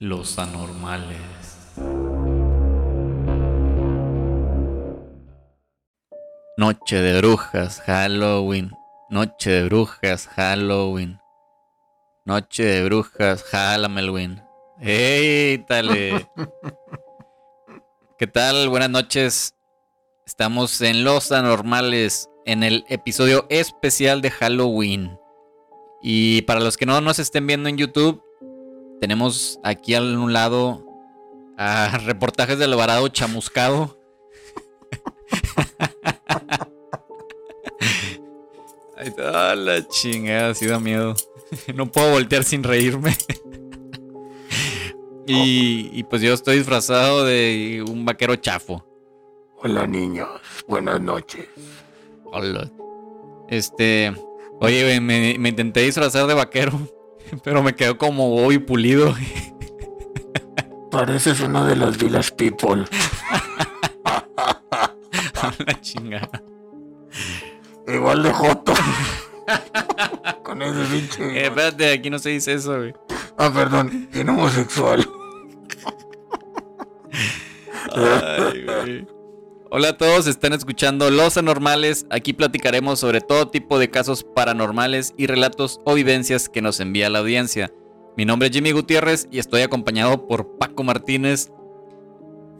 Los anormales. Noche de brujas, Halloween. Noche de brujas, Halloween. Noche de brujas, Halloween. ¡Ey, tale! ¿Qué tal? Buenas noches. Estamos en Los Anormales, en el episodio especial de Halloween. Y para los que no nos estén viendo en YouTube, tenemos aquí a un lado a reportajes del varado chamuscado. Ay, ah, la chingada, sí da miedo. No puedo voltear sin reírme. Y, y pues yo estoy disfrazado de un vaquero chafo. Hola niños, buenas noches. Hola. Este. Oye, me intenté disfrazar de vaquero, pero me quedó como hoy pulido. Pareces uno de los Village People. La chingada. Igual de Joto. Con ese pinche. Eh, espérate, aquí no se dice eso, güey. Ah, perdón, bien homosexual. Ay, güey. Hola a todos, están escuchando Los Anormales. Aquí platicaremos sobre todo tipo de casos paranormales y relatos o vivencias que nos envía la audiencia. Mi nombre es Jimmy Gutiérrez y estoy acompañado por Paco Martínez,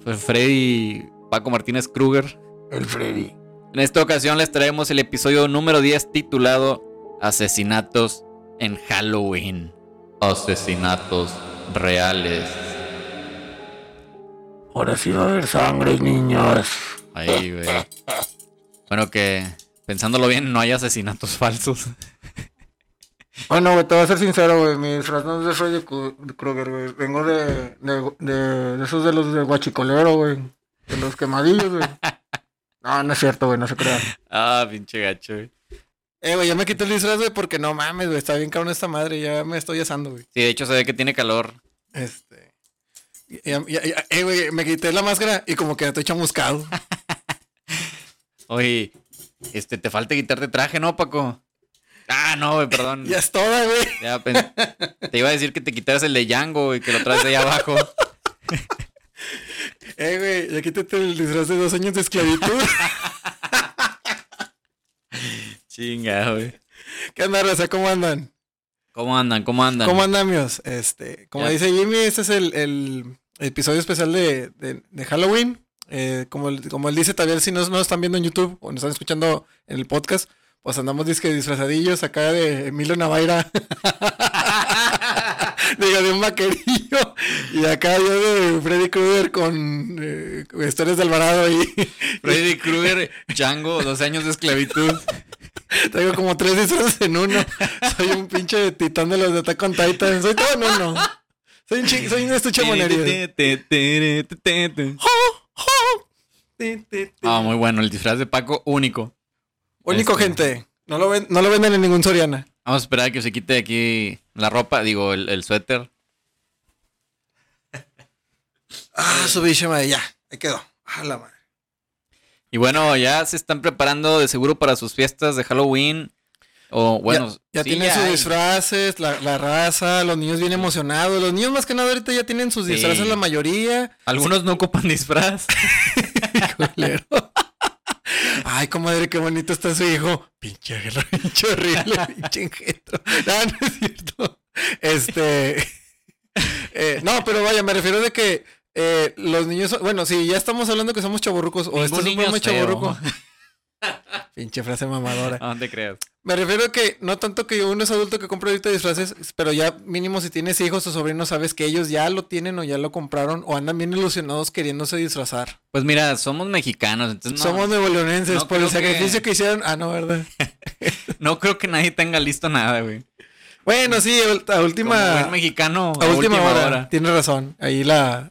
Freddy Paco Martínez Kruger. El Freddy. En esta ocasión les traemos el episodio número 10 titulado Asesinatos en Halloween. Asesinatos reales. Ahora sí va a haber sangre, niños. Ahí, güey. Bueno, que pensándolo bien, no hay asesinatos falsos. Bueno, güey, te voy a ser sincero, güey. Mi disfraz no es de Freddy Kru- Krueger, güey. Vengo de, de, de, de esos de los de guachicolero, güey. De los quemadillos, güey. No, no es cierto, güey, no se crean. Ah, pinche gacho, güey. Eh, güey, ya me quité el disfraz, güey, porque no mames, güey, está bien cabrón esta madre, ya me estoy asando, güey. Sí, de hecho se ve que tiene calor. Este. Ya, ya- ya- eh, güey, me quité la máscara y como que estoy chamuscado. Oye, este, te falta quitarte traje, ¿no, Paco? Ah, no, güey, perdón. ya es toda, güey. Ya, te iba a decir que te quitaras el de Django y que lo traes de ahí abajo. Eh, güey, ya quítate el disfraz de dos años de esclavitud. Chinga, güey. ¿Qué onda, Raza? ¿Cómo andan? ¿Cómo andan? ¿Cómo andan? ¿Cómo andan, míos? Este, como Ya. dice Jimmy, este es el, el episodio especial de, de- de Halloween. Eh, como, como él dice, también si no nos están viendo en YouTube o nos están escuchando en el podcast, pues andamos disque disfrazadillos acá de Emilio Navaira. Digo, de un vaquerillo. Y acá yo de Freddy Krueger con eh, historias de Alvarado y Freddy Krueger, Django, 12 años de esclavitud. traigo como tres disfraces en uno. Soy un pinche titán de los de Attack on Titan. Soy todo en uno. Soy un, soy un estuche de monerías. Ah, muy bueno, el disfraz de Paco único. Único, Este. gente. No lo, ven, no lo venden en ningún Soriana. Vamos a esperar a que se quite aquí la ropa, digo, el, el suéter. Ah, su bicho, madre. Ya, ahí quedó. A la madre. Y bueno, ya se están preparando de seguro para sus fiestas de Halloween. O bueno, Ya sí, tienen sus hay. disfraces, la, la raza, los niños bien emocionados. Los niños más que nada ahorita ya tienen sus Sí. disfraces la mayoría. Algunos no ocupan disfraz. Ay, comadre, qué bonito está su hijo. Pinche, pinche horrible, pinche engendro. No, no es cierto. Este. eh, no, pero vaya, me refiero de que eh, los niños. Bueno, si ya estamos hablando que somos chaborrucos, o esto es un programa chaborruco. Pinche frase mamadora. No te creas. Me refiero a que no tanto que uno es adulto que compra ahorita disfraces, pero ya mínimo si tienes hijos o sobrinos, sabes que ellos ya lo tienen o ya lo compraron o andan bien ilusionados queriéndose disfrazar. Pues mira, somos mexicanos, entonces no, Somos nuevoleonenses no por el que- sacrificio que... hicieron. Ah, no, ¿verdad? no creo que nadie tenga listo nada, güey. bueno, sí, a Como última, buen mexicano, a última, hora. Tienes razón. Ahí la...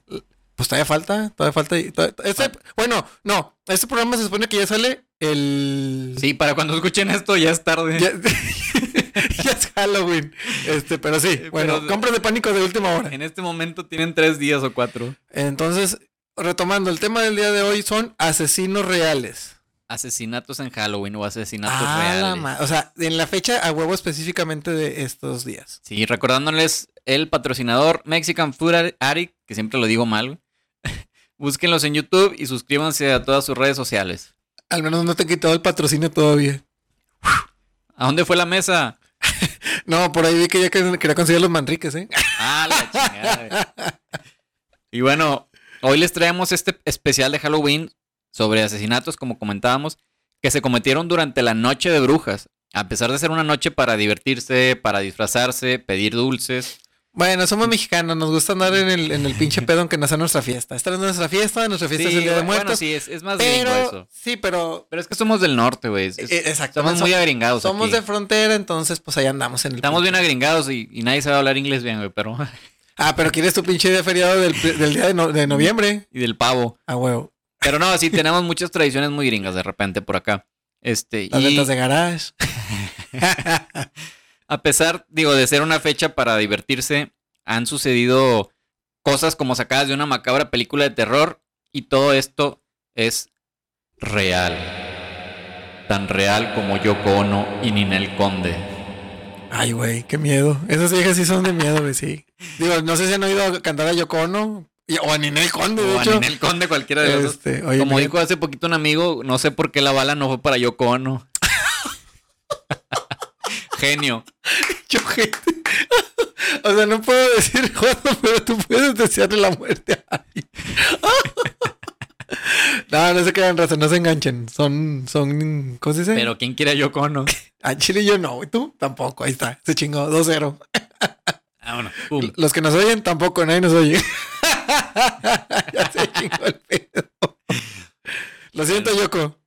Pues todavía falta, todavía falta. todavía- este, bueno, no, este programa se supone que ya sale el... Sí, para cuando escuchen esto ya es tarde. Ya, ya es Halloween. Este, pero sí, bueno, Pero- compras de pánico de última hora. En este momento tienen tres días o cuatro. Entonces, retomando, el tema del día de hoy son asesinos reales. asesinatos en Halloween o asesinatos Ah, reales. O sea, en la fecha a huevo específicamente de estos días. Sí, recordándoles el patrocinador Mexican Food Addict, que siempre lo digo mal. Búsquenlos en YouTube y suscríbanse a todas sus redes sociales. Al menos no te he quitado el patrocinio todavía. ¿A dónde fue la mesa? No, por ahí vi que ya que- quería conseguir los manriques, ¿eh? Ah, la chingada. Y bueno, hoy les traemos este especial de Halloween sobre asesinatos, como comentábamos, que se cometieron durante la noche de brujas. A pesar de ser una noche para divertirse, para disfrazarse, pedir dulces. Bueno, somos mexicanos, nos gusta andar en el, en el pinche pedo aunque no sea nuestra fiesta. Esta es nuestra fiesta, nuestra fiesta es el Día de bueno, Muertos. sí, es, es más gringo pero, eso. sí, pero... Pero es que somos del norte, güey. Eh, exacto. Somos muy agringados Somos aquí. de frontera, entonces pues ahí andamos en el... Estamos pinche- bien agringados y, y nadie sabe hablar inglés bien, güey, pero... Ah, pero quieres tu pinche día feriado del, del día de, no- de noviembre. y del pavo. Ah, huevo. Pero no, sí, tenemos muchas tradiciones muy gringas de repente por acá. Este, Las y ventas de garage. a pesar, digo, de ser una fecha para divertirse, han sucedido cosas como sacadas de una macabra película de terror y todo esto es real. Tan real como Yoko Ono y Ninel Conde. Ay, güey, qué miedo. Esas viejas sí son de miedo, güey, sí. Digo, no sé si han oído cantar a Yoko Ono o a Ninel Conde, de O a hecho. Ninel Conde, cualquiera de los dos. Este, oye, Como mira, dijo hace poquito un amigo, no sé por qué la bala no fue para Yoko Ono. Genio. yo, gente. o sea, no puedo decir jodo, pero tú puedes desearle la muerte a alguien. no, no se quedan raza, no se enganchen. Son, son, ¿cómo se dice? Pero ¿quién quiere a Yoko Ono? A Chile yo no, ¿y tú? Tampoco, ahí está, se chingó, 2-0. Vámonos. Pum. Los que nos oyen tampoco, nadie nos oye. ya se chingó el pedo. Lo siento, Yoko.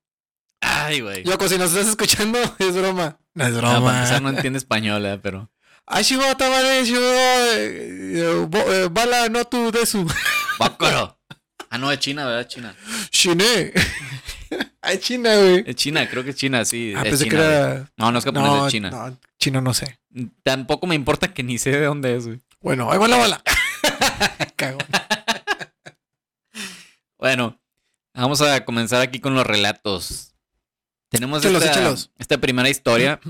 Ay, güey. Yoko, si nos estás escuchando, es broma. No es No, para broma. empezar, no entiende español, eh, pero. Ay, Shigo, Tabare, Shigo, eh, eh, eh, Bala, no tu de su. ¡Bácaro! Ah, no, es China, ¿verdad? China. Chine. Ay, China, güey. Es China, creo que es China, sí. Ah, es pensé China, que güey. era. No, no es japonés, No, es China. no, chino no sé. Tampoco me importa que ni sé de dónde es, güey. Bueno, ahí va la bala. Cagón. Bueno, vamos a comenzar aquí con los relatos. Tenemos Échalos, esta, échalos. esta primera historia.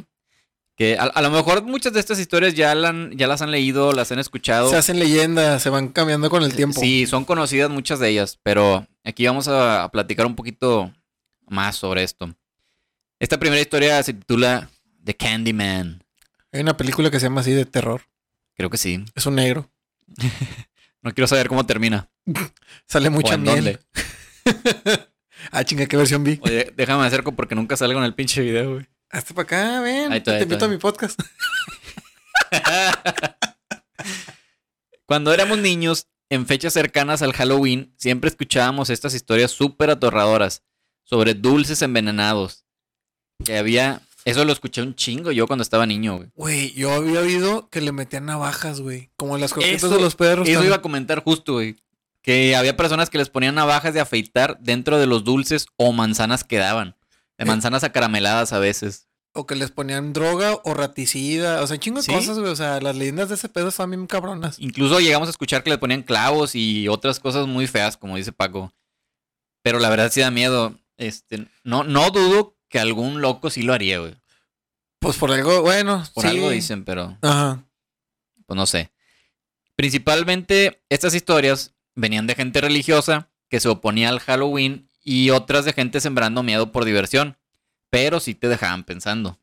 Que a, a lo mejor muchas de estas historias ya, la han- ya las han leído, las han escuchado. Se hacen leyendas, se van cambiando con el tiempo. Sí, son conocidas muchas de ellas, pero aquí vamos a, a platicar un poquito más sobre esto. Esta primera historia se titula The Candyman. Hay una película que se llama así de terror. Creo que sí. Es un negro. No quiero saber cómo termina. Sale mucha en miel. dónde. ah, chinga, ¿qué versión vi? Oye, déjame acerco porque nunca salgo en el pinche video, güey. Hazte para acá, ven. Ahí te ahí invito a mi podcast. Cuando éramos niños, en fechas cercanas al Halloween, siempre escuchábamos estas historias súper aterradoras sobre dulces envenenados. Que había. Eso lo escuché un chingo yo cuando estaba niño, güey. Güey, yo había oído que le metían navajas, güey. Como las croquetas Eso- de los perros. Eso también. iba a comentar justo, güey. Que había personas que les ponían navajas de afeitar dentro de los dulces o manzanas que daban. De Eh. manzanas acarameladas a veces. O que les ponían droga o raticida. O sea, chingo de Sí. cosas, güey. O sea, las leyendas de ese pedo están bien cabronas. Incluso llegamos a escuchar que les ponían clavos y otras cosas muy feas, como dice Paco. Pero la verdad sí da miedo. Este, no, no dudo que algún loco sí lo haría, güey. Pues por algo, bueno. Por sí. algo dicen, pero Ajá. pues no sé. Principalmente estas historias venían de gente religiosa que se oponía al Halloween y otras de gente sembrando miedo por diversión. Pero sí te dejaban pensando.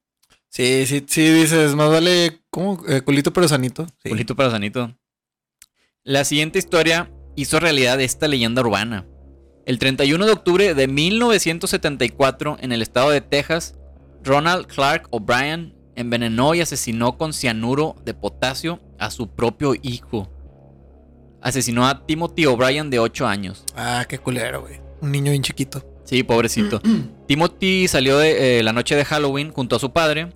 Sí, sí, sí, dices, más vale, ¿cómo? Eh, culito pero sanito. Sí. Culito para sanito. La siguiente historia hizo realidad esta leyenda urbana. El 31 de octubre de 1974, en el estado de Texas, Ronald Clark O'Brien envenenó y asesinó con cianuro de potasio a su propio hijo. Asesinó a Timothy O'Brien de 8 años. Ah, qué culero, güey. Un niño bien chiquito. Sí, pobrecito. Timothy salió de eh, la noche de Halloween junto a su padre,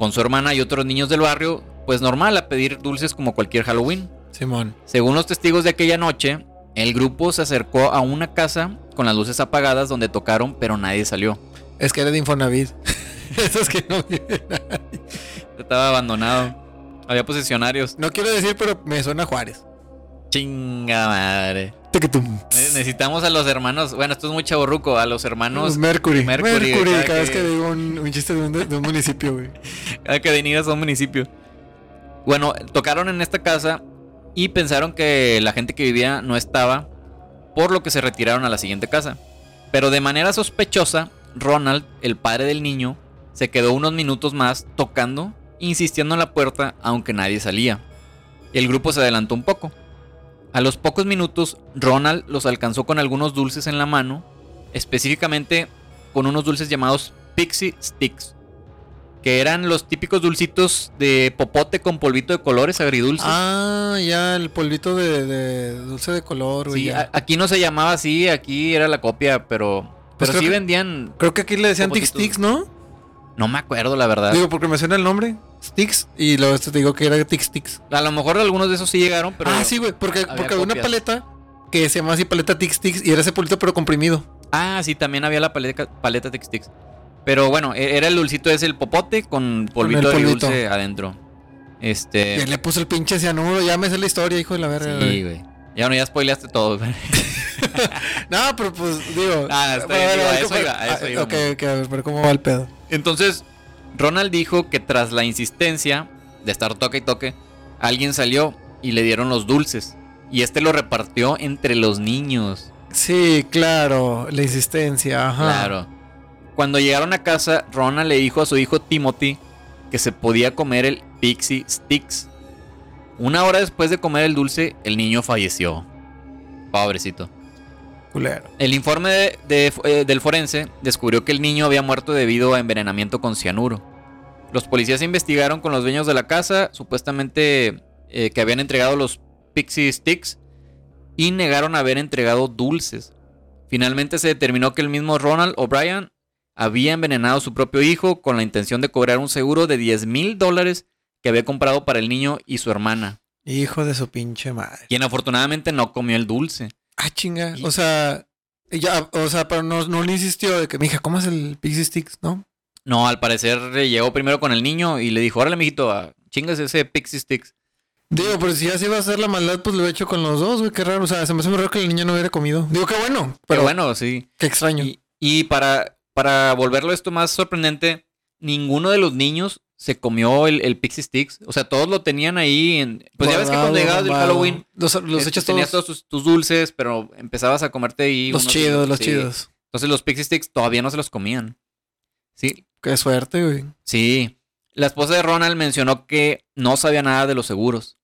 con su hermana y otros niños del barrio, pues normal a pedir dulces como cualquier Halloween. Simón. Según los testigos de aquella noche, el grupo se acercó a una casa con las luces apagadas donde tocaron, pero nadie salió. Es que era de Infonavit. Esos que no viven. Estaba abandonado. Había posesionarios. No quiero decir, pero me suena a Juárez. Chinga madre. Tucutum. Necesitamos a los hermanos. Bueno, esto es muy chaborruco. A los hermanos. Mercury. Mercury, Mercury, cada cada, vez que- digo un, un chiste de un, de un municipio, güey. Cada que venidas a un municipio. Bueno, tocaron en esta casa y pensaron que la gente que vivía no estaba, por lo que se retiraron a la siguiente casa. Pero de manera sospechosa, Ronald, el padre del niño, se quedó unos minutos más tocando, insistiendo en la puerta, aunque nadie salía. El grupo se adelantó un poco. A los pocos minutos, Ronald los alcanzó con algunos dulces en la mano, específicamente con unos dulces llamados Pixie Sticks que eran los típicos dulcitos de popote con polvito de colores agridulces. Ah, ya, el polvito de, de dulce de color, güey. sí, ya. aquí no se llamaba así, aquí era la copia, pero Pues pero sí que- vendían, Creo que aquí le decían Tic. Sticks, ¿no? no me acuerdo la verdad. Digo, porque me suena el nombre. Sticks. Y luego este te digo que era Tic Sticks. a lo mejor algunos de esos sí llegaron, pero ah, sí, güey. Porque, había porque había una paleta que se llama así paleta Tic Sticks y era ese polvito pero comprimido. Ah, sí, también había la paleta paleta Tic Sticks. Pero bueno, e- era el dulcito ese el popote con polvito el polvito. agridulce adentro. Este, le puso el pinche cianuro. Ya me sé la historia, hijo de la verga. sí, güey. Ya no ya spoileaste todo. güey. No, pero pues digo. Ah, está bien, digo, a ver, eso iba, a eso ah, íbamos. Ok, ok, a ver, pero ¿cómo va el pedo? Entonces, Ronald dijo que tras la insistencia de estar toque y toque, alguien salió y le dieron los dulces. Y este lo repartió entre los niños. Sí, claro, la insistencia, ajá. Claro. Cuando llegaron a casa, Ronald le dijo a su hijo Timothy que se podía comer el Pixie Sticks. Una hora después de comer el dulce, el niño falleció. Pobrecito. Culero. El informe de- de- eh, del forense descubrió que el niño había muerto debido a envenenamiento con cianuro. Los policías investigaron con los dueños de la casa, supuestamente eh, que habían entregado los Pixie Sticks, y negaron haber entregado dulces. Finalmente se determinó que el mismo Ronald O'Brien había envenenado a su propio hijo con la intención de cobrar un seguro de 10 mil dólares que había comprado para el niño y su hermana, Hijo de su pinche madre. quien afortunadamente no comió el dulce. Ah, chinga. Y- O sea, ya, o sea, pero no, no le insistió de que, mija, ¿cómo es el Pixie Sticks? ¿No? No, al parecer llegó primero con el niño y le dijo, órale, mijito, a- chingas ese Pixie Sticks. Digo, pero si así iba a hacer la maldad, pues lo he hecho con los dos, güey, qué raro. O sea, se me hace muy raro que el niño no hubiera comido. Digo, qué bueno, Pero pero bueno, sí. qué extraño. Y, y para, para volverlo esto más sorprendente, ninguno de los niños se comió el, el Pixie Sticks. O sea, todos lo tenían ahí en... Pues ya ves que cuando Guardado, llegabas del. Halloween, Los, los eh, echas tenías todos. todos tus, tus dulces, pero empezabas a comerte ahí. Los unos- chidos, los sí. chidos. Entonces los Pixie Sticks todavía no se los comían. Sí, Qué suerte, güey. Sí. La esposa de Ronald mencionó que no sabía nada de los seguros.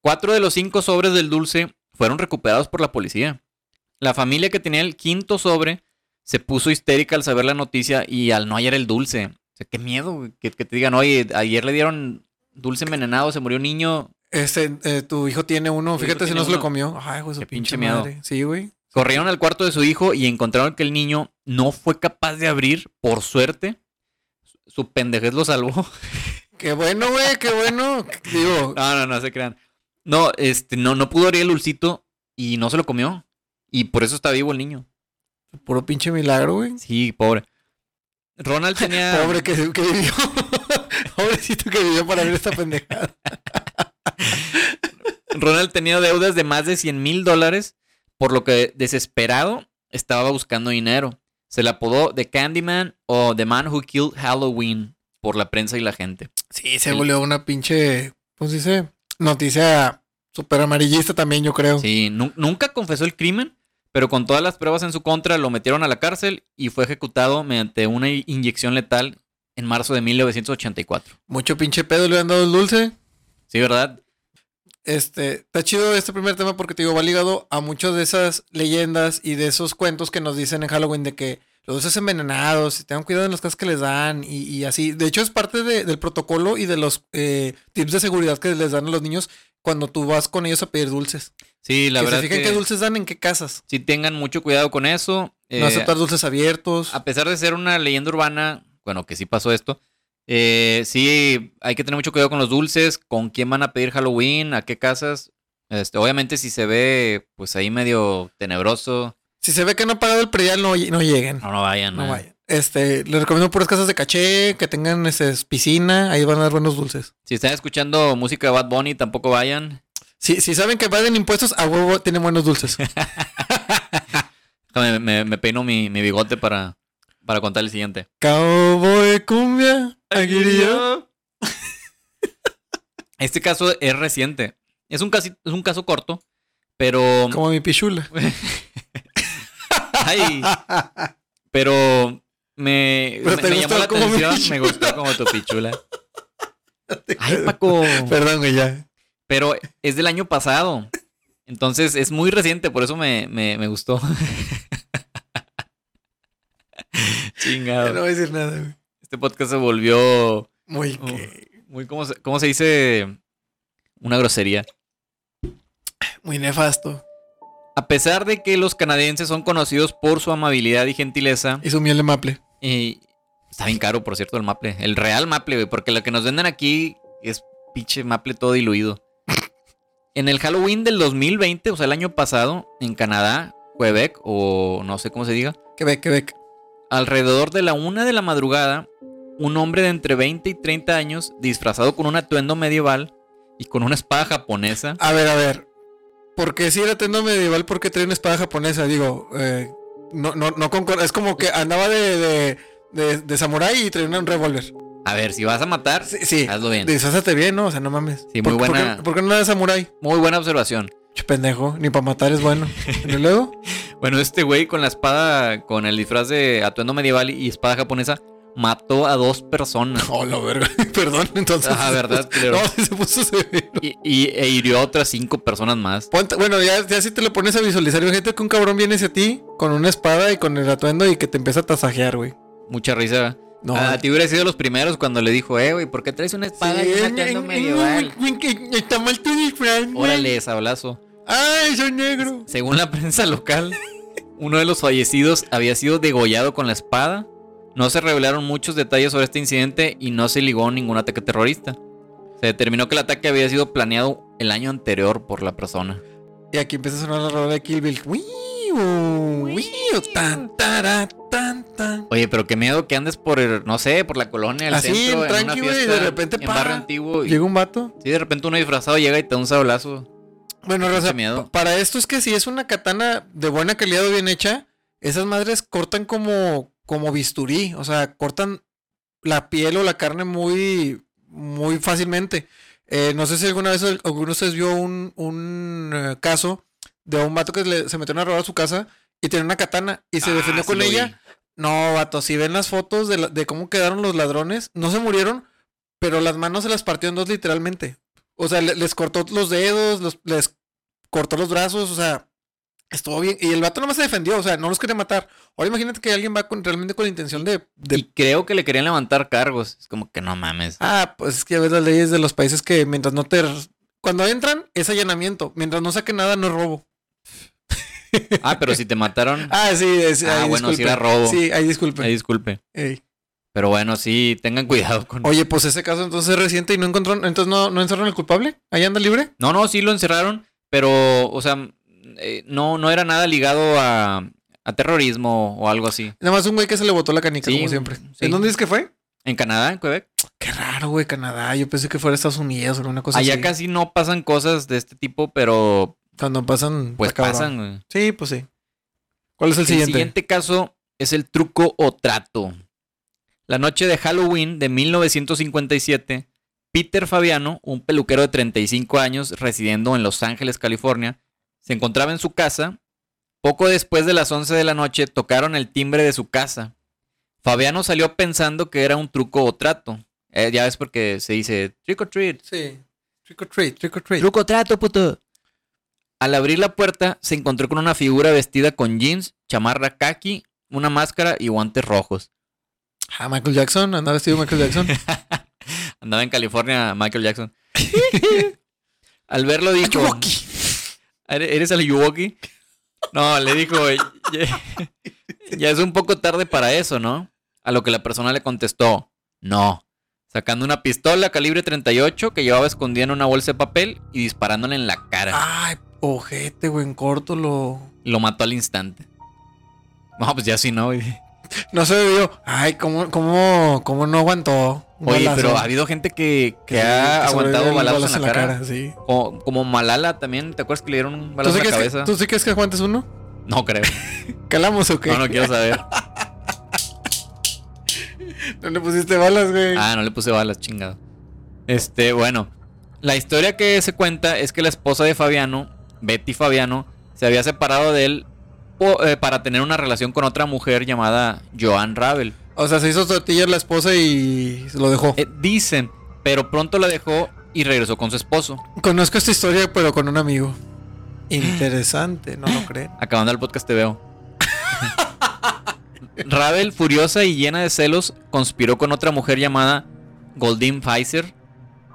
Cuatro de los cinco sobres del dulce fueron recuperados por la policía. La familia que tenía el quinto sobre se puso histérica al saber la noticia y al no hallar el dulce. Sea, qué miedo güey, que, que te digan, oye, ayer le dieron dulce envenenado, se murió un niño. Este, eh, tu hijo tiene uno, Tu fíjate si no se lo comió. Ay, güey, su Qué pinche, pinche miedo. madre. Sí, güey. Corrieron al cuarto de su hijo y encontraron que el niño no fue capaz de abrir, por suerte. Su pendejez lo salvó. Qué bueno, güey, qué bueno. Digo, No, no, no se crean. No, este, no, no pudo abrir el dulcito y no se lo comió. Y por eso está vivo el niño. puro pinche milagro, güey. Sí, pobre. Ronald tenía. Pobre que, que vivió. Pobrecito que vivió para ver esta pendejada. Ronald tenía deudas de más de 100 mil dólares, por lo que desesperado estaba buscando dinero. Se le apodó The Candyman o The Man Who Killed Halloween por la prensa y la gente. Sí, se El- volvió una pinche, pues dice, noticia súper amarillista también, yo creo. Sí, nu- nunca confesó el crimen, pero con todas las pruebas en su contra lo metieron a la cárcel y fue ejecutado mediante una inyección letal en marzo de 1984. Mucho pinche pedo le han dado el dulce. Sí, ¿verdad? Este, está chido este primer tema porque te digo, va ligado a muchas de esas leyendas y de esos cuentos que nos dicen en Halloween de que los dulces envenenados, tengan cuidado en las cosas que les dan y, y así. De hecho, es parte de- del protocolo y de los eh, tips de seguridad que les dan a los niños cuando tú vas con ellos a pedir dulces. Sí, la que verdad se fijen que qué dulces dan en qué casas. sí tengan mucho cuidado con eso. no Eh, aceptar dulces abiertos. a pesar de ser una leyenda urbana, bueno, que sí pasó esto, eh, sí hay que tener mucho cuidado con los dulces, con quién van a pedir Halloween, a qué casas. Este, obviamente si se ve pues ahí medio tenebroso, Si se ve que no ha pagado el predial, no, no lleguen. no, no vayan. No eh. vayan. Este, les recomiendo puras casas de caché, que tengan este, piscina, ahí van a dar buenos dulces. Si están escuchando música de Bad Bunny, tampoco vayan. Si, si saben que pagan impuestos, a huevo tienen buenos dulces. Me, me peino mi, mi bigote para, para contar el siguiente. Cowboy cumbia, aguirillo. Este caso es reciente. Es un, casi, es un caso corto, pero. Como mi pichula. Ay, pero me, Pero me- llamó la atención. Me gustó como tu pichula. Ay, Paco. Perdón, güey, ya. Pero es del año pasado. Entonces es muy reciente, por eso me, me, me gustó. Ya Chingado. no voy a decir nada, güey. Este podcast se volvió Muy que- muy, ¿cómo se, cómo se dice? Una grosería. muy nefasto. A pesar de que los canadienses son conocidos por su amabilidad y gentileza, Y su miel de maple. y está bien caro, por cierto, el maple. El real maple, güey, porque lo que nos venden aquí es pinche maple todo diluido. En el Halloween del 2020, o sea, el año pasado, en Canadá, Quebec, o no sé cómo se diga, Quebec, Quebec. alrededor de la una de la madrugada, un hombre de entre 20 y 30 años, disfrazado con un atuendo medieval y con una espada japonesa, A ver, a ver. Porque si era tendo medieval, porque trae una espada japonesa? Digo, eh, no, no, no concorda. Es como que andaba de, de, de, de samurái y traía un revólver. A ver, si vas a matar, Sí, sí. hazlo bien. Disfrázate bien, ¿no? O sea, no mames. Sí, ¿Por- muy por buena- qué- ¿Por qué, no era de samurái? Muy buena observación. Che, pendejo, ni para matar es bueno. ¿Y luego? Bueno, este güey con la espada, con el disfraz de atuendo medieval y espada japonesa, mató a dos personas. Oh, la verga. Perdón, entonces. Ajá, ¿verdad, culero? No, sí se puso severo. Y, y- e hirió a otras cinco personas más. Ponte- bueno, ya, ya si te lo pones a visualizar, imagínate que un cabrón viene hacia ti con una espada y con el atuendo y que te empieza a tasajear, güey. Mucha risa. No. a ti hubiera sido los primeros cuando le dijo, eh, güey, ¿por qué traes una espada y un atuendo medieval? Está mal tu disfraz. Órale, sablazo. Ay, soy negro. Según la prensa local, uno de los fallecidos había sido degollado con la espada. No se revelaron muchos detalles sobre este incidente y no se ligó a ningún ataque terrorista. Se determinó que el ataque había sido planeado el año anterior por la persona. Y aquí empieza a sonar la rola de Kill Bill. Tan, tara, tan, tan. Oye, pero qué miedo que andes por, el- no sé, por la colonia, el Así, centro, en una güey, fiesta, de repente, en barrio antiguo. Y, Llega un vato. sí, de repente uno disfrazado llega y te da un sablazo. Bueno, Raza, miedo. pa- para esto es que si es una katana de buena calidad o bien hecha, esas madres cortan como, como bisturí. O sea, cortan la piel o la carne muy, muy fácilmente. Eh, no sé si alguna vez alguno de ustedes vio un, un eh, caso de un vato que le- se metió a robar a su casa y tenía una katana y se Ah, defendió con ella. No, vato, si ven las fotos de, la- de cómo quedaron los ladrones, no se murieron, pero las manos se las partió en dos literalmente. O sea, le- les cortó los dedos, los- les cortó los brazos, o sea, estuvo bien. Y el vato nomás se defendió, o sea, no los quería matar. Ahora imagínate que alguien va con, realmente con la intención de... de- Y creo que le querían levantar cargos. Es como que no mames. Ah, pues es que ya ves las leyes de los países que mientras no te... Cuando entran es allanamiento, mientras no saquen nada no es robo. Ah, pero si te mataron, Ah, sí, es, Ah, ahí bueno, disculpe. era robo. Sí, ahí disculpe. ahí disculpe. Ey. Pero bueno, sí, tengan cuidado con... Oye, pues ese caso entonces es reciente y no encontró, entonces no, no encerraron al culpable. Ahí anda libre. No, no, sí lo encerraron, pero, o sea, eh, no, no era nada ligado a, a terrorismo o algo así. Nada más un güey que se le botó la canica, Sí, como siempre. sí. ¿En dónde dices que fue? En Canadá, en Quebec. Qué raro, güey, Canadá. Yo pensé que fuera Estados Unidos o una cosa Allá así. casi no pasan cosas de este tipo, pero Cuando pasan. pues pasan. güey. Sí, pues sí. ¿Cuál es el, El siguiente? siguiente caso es el truco o trato. La noche de Halloween de 1957, Peter Fabiano, un peluquero de 35 años residiendo en Los Ángeles, California, se encontraba en su casa. Poco después de las 11 de la noche tocaron el timbre de su casa. Fabiano salió pensando que era un truco o trato. Eh, ya ves porque se dice trick or treat. Sí. Trick or treat, trick or treat. Truco o trato, puto. Al abrir la puerta, se encontró con una figura vestida con jeans, chamarra khaki, una máscara y guantes rojos. Ah, Michael Jackson. Andaba vestido Michael Jackson. Andaba en California Michael Jackson. Al verlo dijo... ¿Eres eres el Yuwoki? No, le dijo... Ya, ya es un poco tarde para eso, ¿no? A lo que la persona le contestó, no. Sacando una pistola calibre 38 que llevaba escondida en una bolsa de papel y disparándole en la cara. Ay, ojete, güey, en corto lo. Lo mató al instante. No, pues ya sí, ¿no? güey. No se vio. Ay, ¿cómo, cómo, cómo no aguantó? Oye, balazo. pero ha habido gente que, que ha que aguantado balazos balazo en la, cara. sí. O- como Malala también, ¿te acuerdas que le dieron un ¿Tú balazo en la que, cabeza? ¿Tú sí crees que aguantes uno? No creo. ¿Calamos o qué? No, no quiero saber. No le pusiste balas, güey. Ah, no le puse balas, chingado. Este, bueno. La historia que se cuenta es que la esposa de Fabiano, Betty Fabiano, se había separado de él eh, para tener una relación con otra mujer llamada Joan Ravel. O sea, se hizo tortillas la esposa y lo dejó. Eh, dicen, pero pronto la dejó y regresó con su esposo. Conozco esta historia, pero con un amigo. Interesante, ¿no lo creen? Acabando el podcast te veo. Ravel, furiosa y llena de celos, conspiró con otra mujer llamada Goldin Pfizer.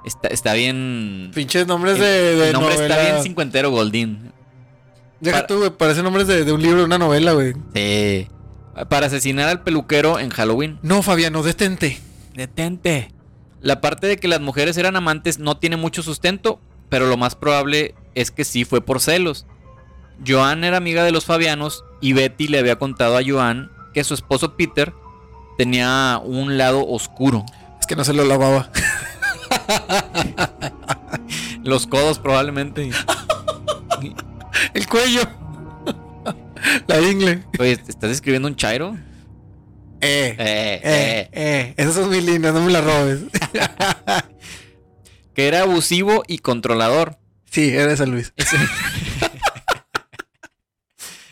Está, está bien. Pinches nombres el, de, de el nombre novela. está bien cincuentero, Goldin. Deja para- tú, güey, parece nombres de, de un libro, de una novela, güey. Sí. Para asesinar al peluquero en Halloween. No, Fabiano, detente. Detente. La parte de que las mujeres eran amantes no tiene mucho sustento, pero lo más probable es que sí fue por celos. Joan era amiga de los Fabianos y Betty le había contado a Joan que su esposo Peter tenía un lado oscuro. Es que no se lo lavaba. Los codos probablemente. El cuello. La ingle. Oye, ¿estás escribiendo un chairo? Eh, Eh, eh, eh. eh. Esas son muy lindas, no me las robes. Que era abusivo y controlador. sí, eres San Luis.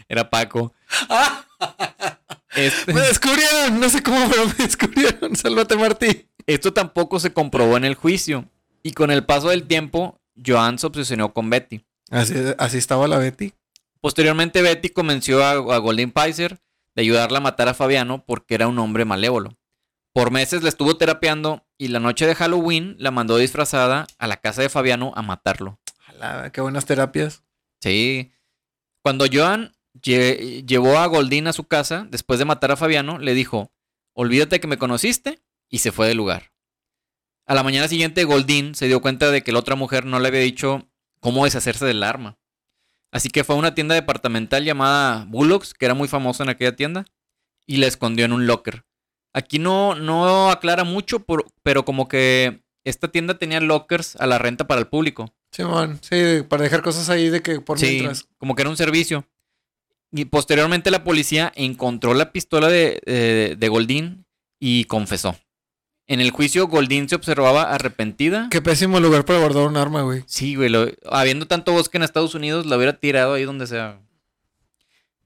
Era Paco. Este- Me descubrieron, no sé cómo, pero me descubrieron. Sálvate, Martí. Esto tampoco se comprobó en el juicio. Y con el paso del tiempo, Joan se obsesionó con Betty. Así, así estaba la Betty. Posteriormente, Betty convenció a, a Golden Pfizer de ayudarla a matar a Fabiano porque era un hombre malévolo. Por meses la estuvo terapeando y la noche de Halloween la mandó disfrazada a la casa de Fabiano a matarlo. Ala, qué buenas terapias. Sí. Cuando Joan lle- llevó a Goldín a su casa, después de matar a Fabiano, le dijo, olvídate que me conociste, y se fue del lugar. A la mañana siguiente, Goldín se dio cuenta de que la otra mujer no le había dicho cómo deshacerse del arma. Así que fue a una tienda departamental llamada Bullocks, que era muy famosa en aquella tienda, y la escondió en un locker. Aquí no, no aclara mucho, por- pero como que esta tienda tenía lockers a la renta para el público. Simón, sí, para dejar cosas ahí de que por Sí, mientras. como que era un servicio. Y posteriormente la policía encontró la pistola de, eh, de Goldín y confesó. En el juicio, Goldín se observaba arrepentida. Qué pésimo lugar para guardar un arma, güey. Sí, güey. lo- habiendo tanto bosque en Estados Unidos, la hubiera tirado ahí donde sea.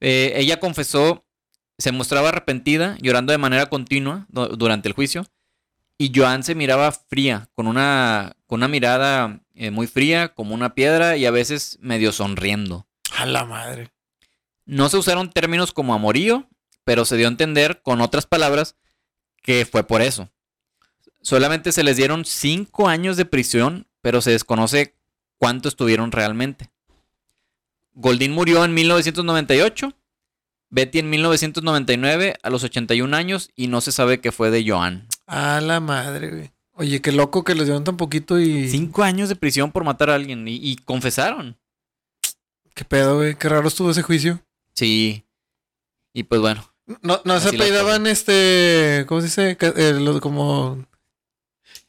Eh, ella confesó, se mostraba arrepentida, llorando de manera continua du- durante el juicio. Y Joan se miraba fría, con una, con una mirada eh, muy fría, como una piedra y a veces medio sonriendo. A la madre. No se usaron términos como amorío, pero se dio a entender con otras palabras que fue por eso. Solamente se les dieron cinco años de prisión, pero se desconoce cuánto estuvieron realmente. Goldín murió en 1998, Betty en 1999 a los 81 años y no se sabe qué fue de Joan. A la madre, güey. Oye, qué loco que les dieron tan poquito y. Cinco años de prisión por matar a alguien y, y confesaron. Qué pedo, güey. Qué raro estuvo ese juicio. Sí. Y pues bueno, No, no se apellidaban este. ¿Cómo se dice? Eh, los como.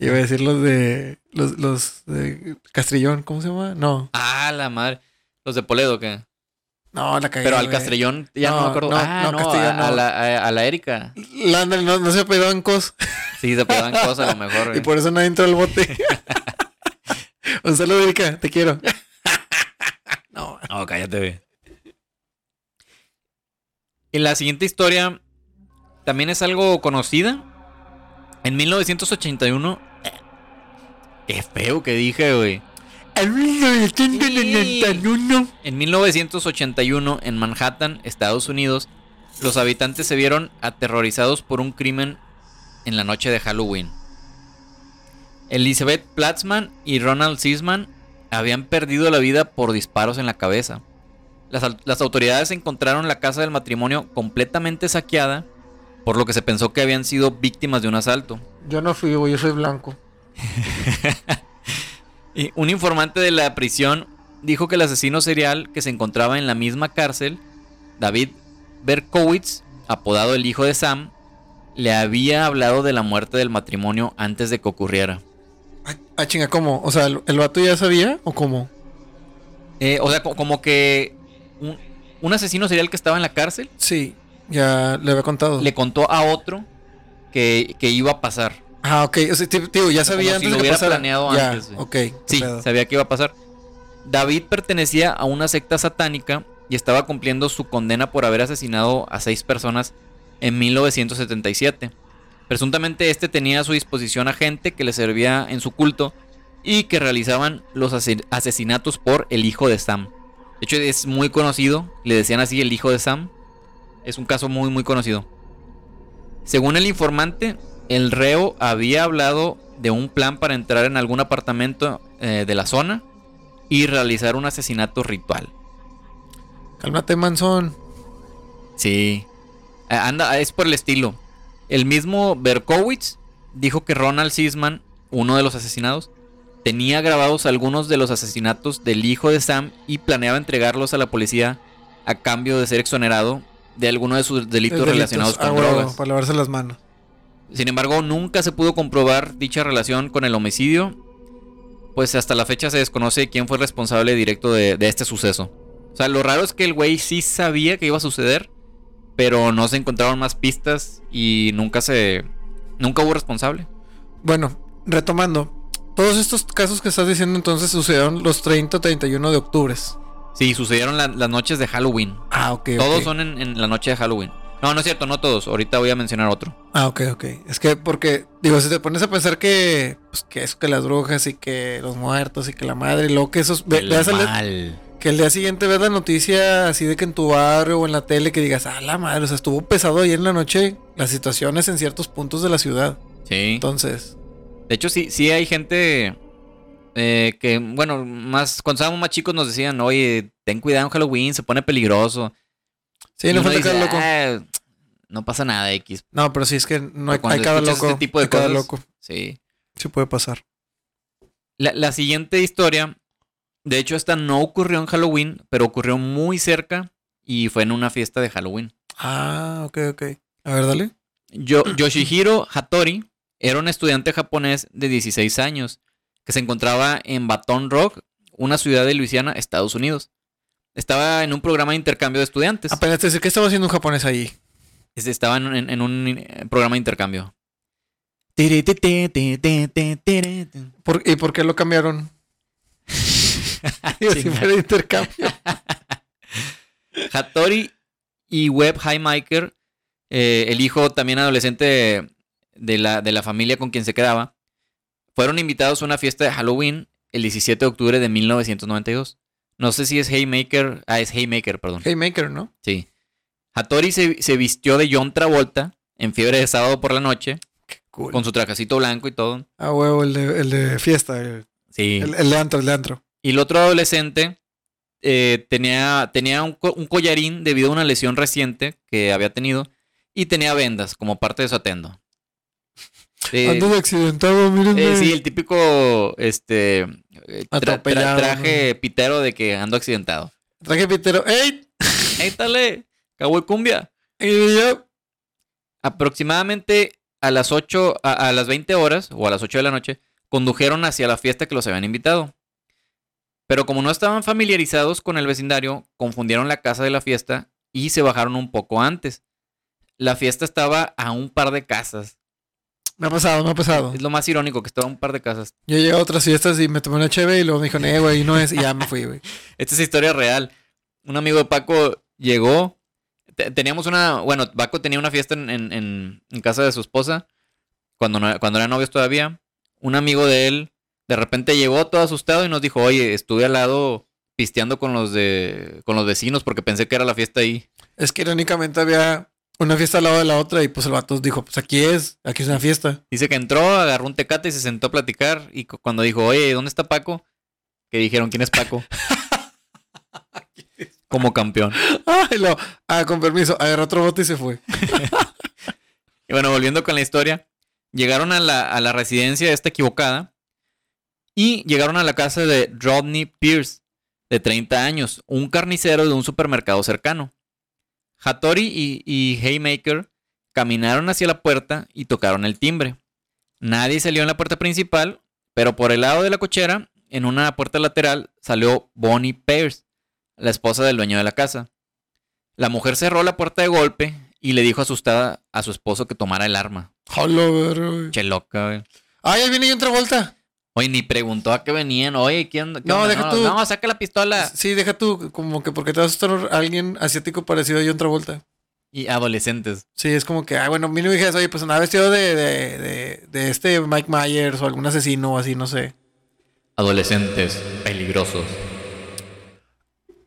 Iba a decir los de. Los, los de Castrillón, ¿cómo se llama? No. ah, la madre. Los de Poledo, ¿qué? No, la cagué. Pero al güey. Castrellón ya no, No, me acuerdo. no, ah, no, no, Castrellón a, a no. la, a, a la Erika. La- no, no se apellidaban Cos. Sí, se pegaban cosas a lo mejor. Y por eso nadie entró al bote. Un saludo, Erika. Te quiero. no. No, cállate, güey. Y la siguiente historia también es algo conocida. En 1981. Qué feo que dije, güey. En 1991. En 1981, en Manhattan, Estados Unidos, los habitantes se vieron aterrorizados por un crimen en la noche de Halloween. Elizabeth Platzman y Ronald Sisman habían perdido la vida por disparos en la cabeza. Las, las autoridades encontraron la casa del matrimonio completamente saqueada, por lo que se pensó que habían sido víctimas de un asalto. Yo no fui, güey, yo soy blanco. Y un informante de la prisión dijo que el asesino serial que se encontraba en la misma cárcel, David Berkowitz, apodado el hijo de Sam, le había hablado de la muerte del matrimonio antes de que ocurriera. Ah, ah, chinga, ¿cómo? O sea, ¿el, el vato ya sabía o cómo? Eh, o sea, co- como que un, un asesino serial que estaba en la cárcel Sí, ya le había contado. le contó a otro que, que iba a pasar. Ah, ok. O sea, tío, ya sabía si antes lo de que hubiera pasara. planeado ya, antes, ok. Sí, pedo. sabía que iba a pasar. David pertenecía a una secta satánica y estaba cumpliendo su condena por haber asesinado a seis personas en 1977. Presuntamente este tenía a su disposición a gente que le servía en su culto y que realizaban los ase- asesinatos por el hijo de Sam. De hecho es muy conocido, le decían así el hijo de Sam. Es un caso muy muy conocido. Según el informante, el reo había hablado de un plan para entrar en algún apartamento eh, de la zona y realizar un asesinato ritual. Cálmate, manzón. Sí. Eh, Anda, es por el estilo. El mismo Berkowitz dijo que Ronald Sisman, uno de los asesinados, tenía grabados algunos de los asesinatos del hijo de Sam y planeaba entregarlos a la policía a cambio de ser exonerado de alguno de sus delitos, Delitos. relacionados Ah, con huevo, drogas. Para lavarse las manos. Sin embargo, nunca se pudo comprobar dicha relación con el homicidio, pues hasta la fecha se desconoce quién fue el responsable directo de, de este suceso. O sea, lo raro es que el güey sí sabía que iba a suceder, pero no se encontraron más pistas y nunca se... Nunca hubo responsable. Bueno, retomando. Todos estos casos que estás diciendo entonces sucedieron los 30 o 31 de octubre. Sí, sucedieron la- las noches de Halloween. Ah, ok. Todos son en, en la noche de Halloween. No, no es cierto, no todos. Ahorita voy a mencionar otro. Ah, ok, ok. Es que porque, digo, si te pones a pensar que, pues, que eso, que las brujas y que los muertos y que la madre, y luego que esos, ve- veas el- que el día siguiente ves la noticia así de que en tu barrio o en la tele que digas, ah, la madre, o sea, estuvo pesado ayer en la noche las situaciones en ciertos puntos de la ciudad. Sí. Entonces, De hecho, sí, sí hay gente eh, que, bueno, más cuando estábamos más chicos nos decían, oye, ten cuidado en Halloween, se pone peligroso. Sí, no uno falta cada dice, loco. "Ah, no pasa nada, X. No, pero sí es que no hay, hay cada loco. este tipo de hay cada cosas- loco. Sí. Sí puede pasar. La, la siguiente historia, de hecho, esta no ocurrió en Halloween, pero ocurrió muy cerca y fue en una fiesta de Halloween. Ah, ok, ok. A ver, dale. Yo, Yoshihiro Hattori era un estudiante japonés de 16 años que se encontraba en Baton Rouge, una ciudad de Luisiana, Estados Unidos. Estaba en un programa de intercambio de estudiantes. Apenas te ¿qué estaba haciendo un japonés ahí? Es- Estaba en, en- en un eh, programa de intercambio. ¿Por- ¿Y por qué lo cambiaron? Digo, si fuera intercambio. Hattori y Webb Highmaker, eh, el hijo también adolescente de la, de la familia con quien se quedaba, fueron invitados a una fiesta de Halloween el 17 de octubre de 1992. No sé si es Haymaker. Ah, es Haymaker, perdón. Haymaker, ¿no? Sí. Hattori se, se vistió de John Travolta en fiebre de sábado por la noche, Cool. con su trajecito blanco y todo. Ah, huevo, el de, el de fiesta. El, Sí. el- el de antro, el de antro. Y el otro adolescente eh, tenía, tenía un, un collarín debido a una lesión reciente que había tenido y tenía vendas como parte de su atendo. Sí, Ando de accidentado, mírenme. eh, sí, el típico este eh, tra- tra- Atropellado, traje pitero de que ando accidentado. Traje pitero. ¡Ey! ¡Ey! ¡Cowboy cumbia! Y yo, Aproximadamente a las 8, a, a las 20 horas o a las 8 de la noche, condujeron hacia la fiesta que los habían invitado. Pero como no estaban familiarizados con el vecindario, confundieron la casa de la fiesta y se bajaron un poco antes. La fiesta estaba a un par de casas. Me ha pasado, me ha pasado. Es lo más irónico que estaba a un par de casas. Yo llegué a otras fiestas y me tomé una cheve y luego me dijo, eh, güey, no es. Y ya me fui, güey. Esta es historia real. Un amigo de Paco llegó. te- Teníamos una. Bueno, Paco tenía una fiesta en, en- en- en casa de su esposa. Cuando, no- cuando eran novios todavía. Un amigo de él de repente llegó todo asustado y nos dijo: Oye, estuve al lado pisteando con los de. con los vecinos porque pensé que era la fiesta ahí. Es que irónicamente había una fiesta al lado de la otra y pues el vato dijo, pues aquí es, aquí es una fiesta. Dice que entró, agarró un tecate y se sentó a platicar. Y cu- cuando dijo, oye, ¿dónde está Paco? Que dijeron, ¿quién es Paco? Como campeón. Ah, y lo, ah, con permiso, agarró otro bote y se fue. Y bueno, volviendo con la historia, llegaron a la, a la residencia esta equivocada y llegaron a la casa de Rodney Pierce, de 30 años, un carnicero de un supermercado cercano. Hattori y, y Haymaker caminaron hacia la puerta y tocaron el timbre. Nadie salió en la puerta principal, pero por el lado de la cochera, en una puerta lateral, salió Bonnie Pierce, la esposa del dueño de la casa. La mujer cerró la puerta de golpe y le dijo asustada a su esposo que tomara el arma. Hola. Che loca, güey. Ay, ahí viene yo otra vuelta. Oye, ni preguntó a qué venían. Oye, ¿quién? qué No, onda? deja tú. No, saca la pistola. Sí, deja tú, como que porque te vas a asustar a alguien asiático parecido a John Travolta. Y adolescentes. Sí, es como que, ay, bueno, mínimo dijeras, oye, pues andaba vestido de, de, de, de este Mike Myers o algún asesino o así, no sé. Adolescentes peligrosos.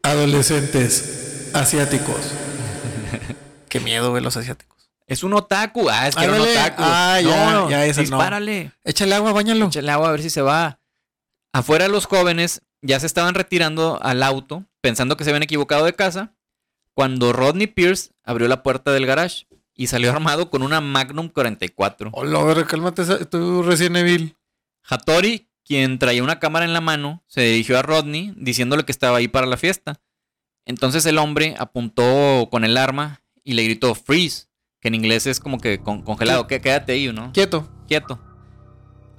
Adolescentes asiáticos. Qué miedo, güey, los asiáticos. Es un otaku. Ah, es que era un otaku. Ah, ya, ya, esa no. dispárale. Échale agua, bañalo. Échale agua a ver si se va. Afuera los jóvenes ya se estaban retirando al auto, pensando que se habían equivocado de casa, cuando Rodney Pierce abrió la puerta del garage y salió armado con una Magnum 44. Hola, verga, cálmate, esa- tú recién Evil. Hattori, quien traía una cámara en la mano, se dirigió a Rodney diciéndole que estaba ahí para la fiesta. Entonces el hombre apuntó con el arma y le gritó freeze, que en inglés es como que con- congelado, quédate ahí, ¿no? Quieto. quieto.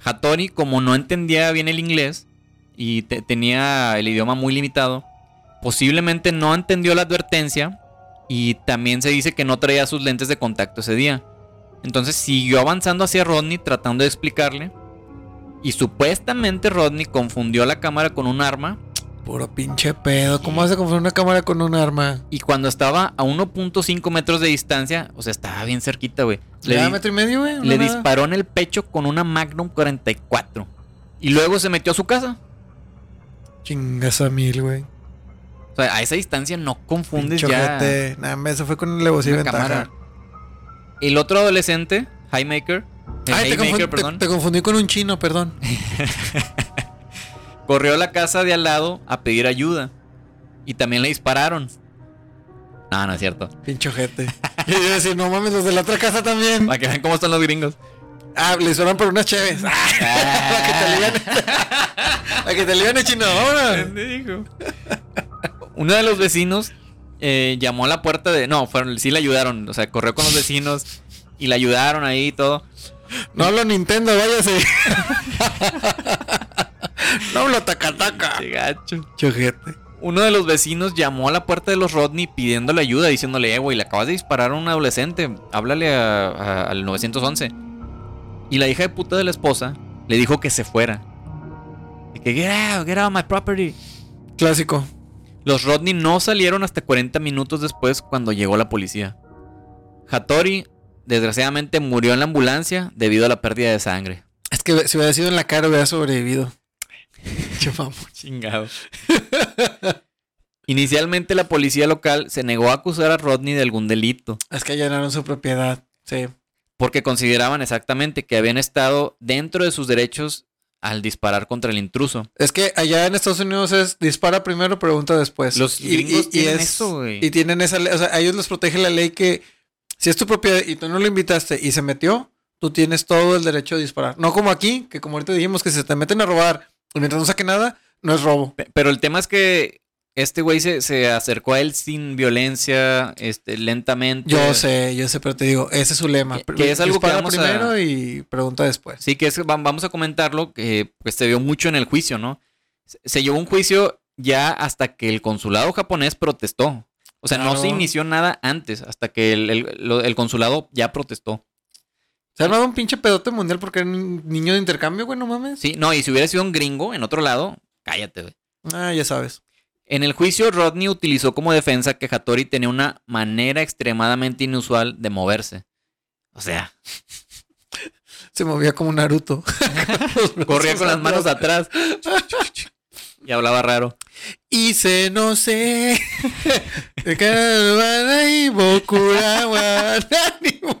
Hattori, como no entendía bien el inglés y te- tenía el idioma muy limitado, posiblemente no entendió la advertencia y también se dice que no traía sus lentes de contacto ese día. Entonces siguió avanzando hacia Rodney tratando de explicarle y supuestamente Rodney confundió la cámara con un arma Puro pinche pedo. ¿Cómo vas a confundir una cámara con un arma? y cuando estaba a 1.5 metros de distancia, o sea, estaba bien cerquita, güey. Le, ¿Le di- metro y medio, güey? le nada. disparó en el pecho con una Magnum 44 y luego se metió a su casa. Chingas a mil, güey. O sea, a esa distancia no confundes Pinche ya hombre, eso fue con alevosía y una ventaja. cámara. El otro adolescente, Highmaker, Ay, te, Haymaker, confun- perdón, te- te confundí con un chino, perdón. corrió a la casa de al lado a pedir ayuda y también le dispararon. No, no es cierto. Pinche ojete. Y yo iba a decir, no mames, los de la otra casa también. Para que vean cómo están los gringos. Ah, le hicieron por unas cheves. Para que te ligan. Para que te ligan chino. Uno de los vecinos eh, llamó a la puerta de. No, fueron, sí le ayudaron. O sea, corrió con los vecinos y le ayudaron ahí y todo. No hablo Nintendo, váyase. no hablo taca-taca. Qué gacho. Chojete. Uno de los vecinos llamó a la puerta de los Rodney pidiéndole ayuda, diciéndole, eh, güey, le acabas de disparar a un adolescente, háblale a- a- al 911. Y la hija de puta de la esposa le dijo que se fuera. Y que, get out, get out of my property. Clásico. Los Rodney no salieron hasta 40 minutos después cuando llegó la policía. Hattori, desgraciadamente, murió en la ambulancia debido a la pérdida de sangre. Es que si hubiera sido en la cara hubiera sobrevivido. Chupamos. Chingado. Inicialmente la policía local se negó a acusar a Rodney de algún delito. Es que allanaron su propiedad. Sí. porque consideraban exactamente que habían estado dentro de sus derechos al disparar contra el intruso. Es que allá en Estados Unidos es dispara primero, pregunta después. Los gringos tienen eso, güey. Y tienen esa ley, o sea, a ellos les protege la ley que si es tu propiedad y tú no lo invitaste y se metió, tú tienes todo el derecho de disparar. No como aquí, que como ahorita dijimos que si se te meten a robar y mientras no saque nada, no es robo. Pe- Pero el tema es que este güey se, se acercó a él sin violencia, este, lentamente. Yo sé, yo sé, pero te digo, ese es su lema. Que- que es algo que a- primero y pregunta después. Sí, que es, vamos a comentarlo, que pues se vio mucho en el juicio, ¿no? Se- Se llevó un juicio ya hasta que el consulado japonés protestó. O sea, no se inició nada antes, hasta que el, el consulado ya protestó. Se ha armado un pinche pedote mundial porque era un niño de intercambio, güey, no mames. Sí, no, y si hubiera sido un gringo en otro lado, cállate, güey. Ah, ya sabes. En el juicio, Rodney utilizó como defensa que Hattori tenía una manera extremadamente inusual de moverse. O sea, Se movía como Naruto. corría con las manos atrás y hablaba raro. No sé. Y Bokura wa nanimo.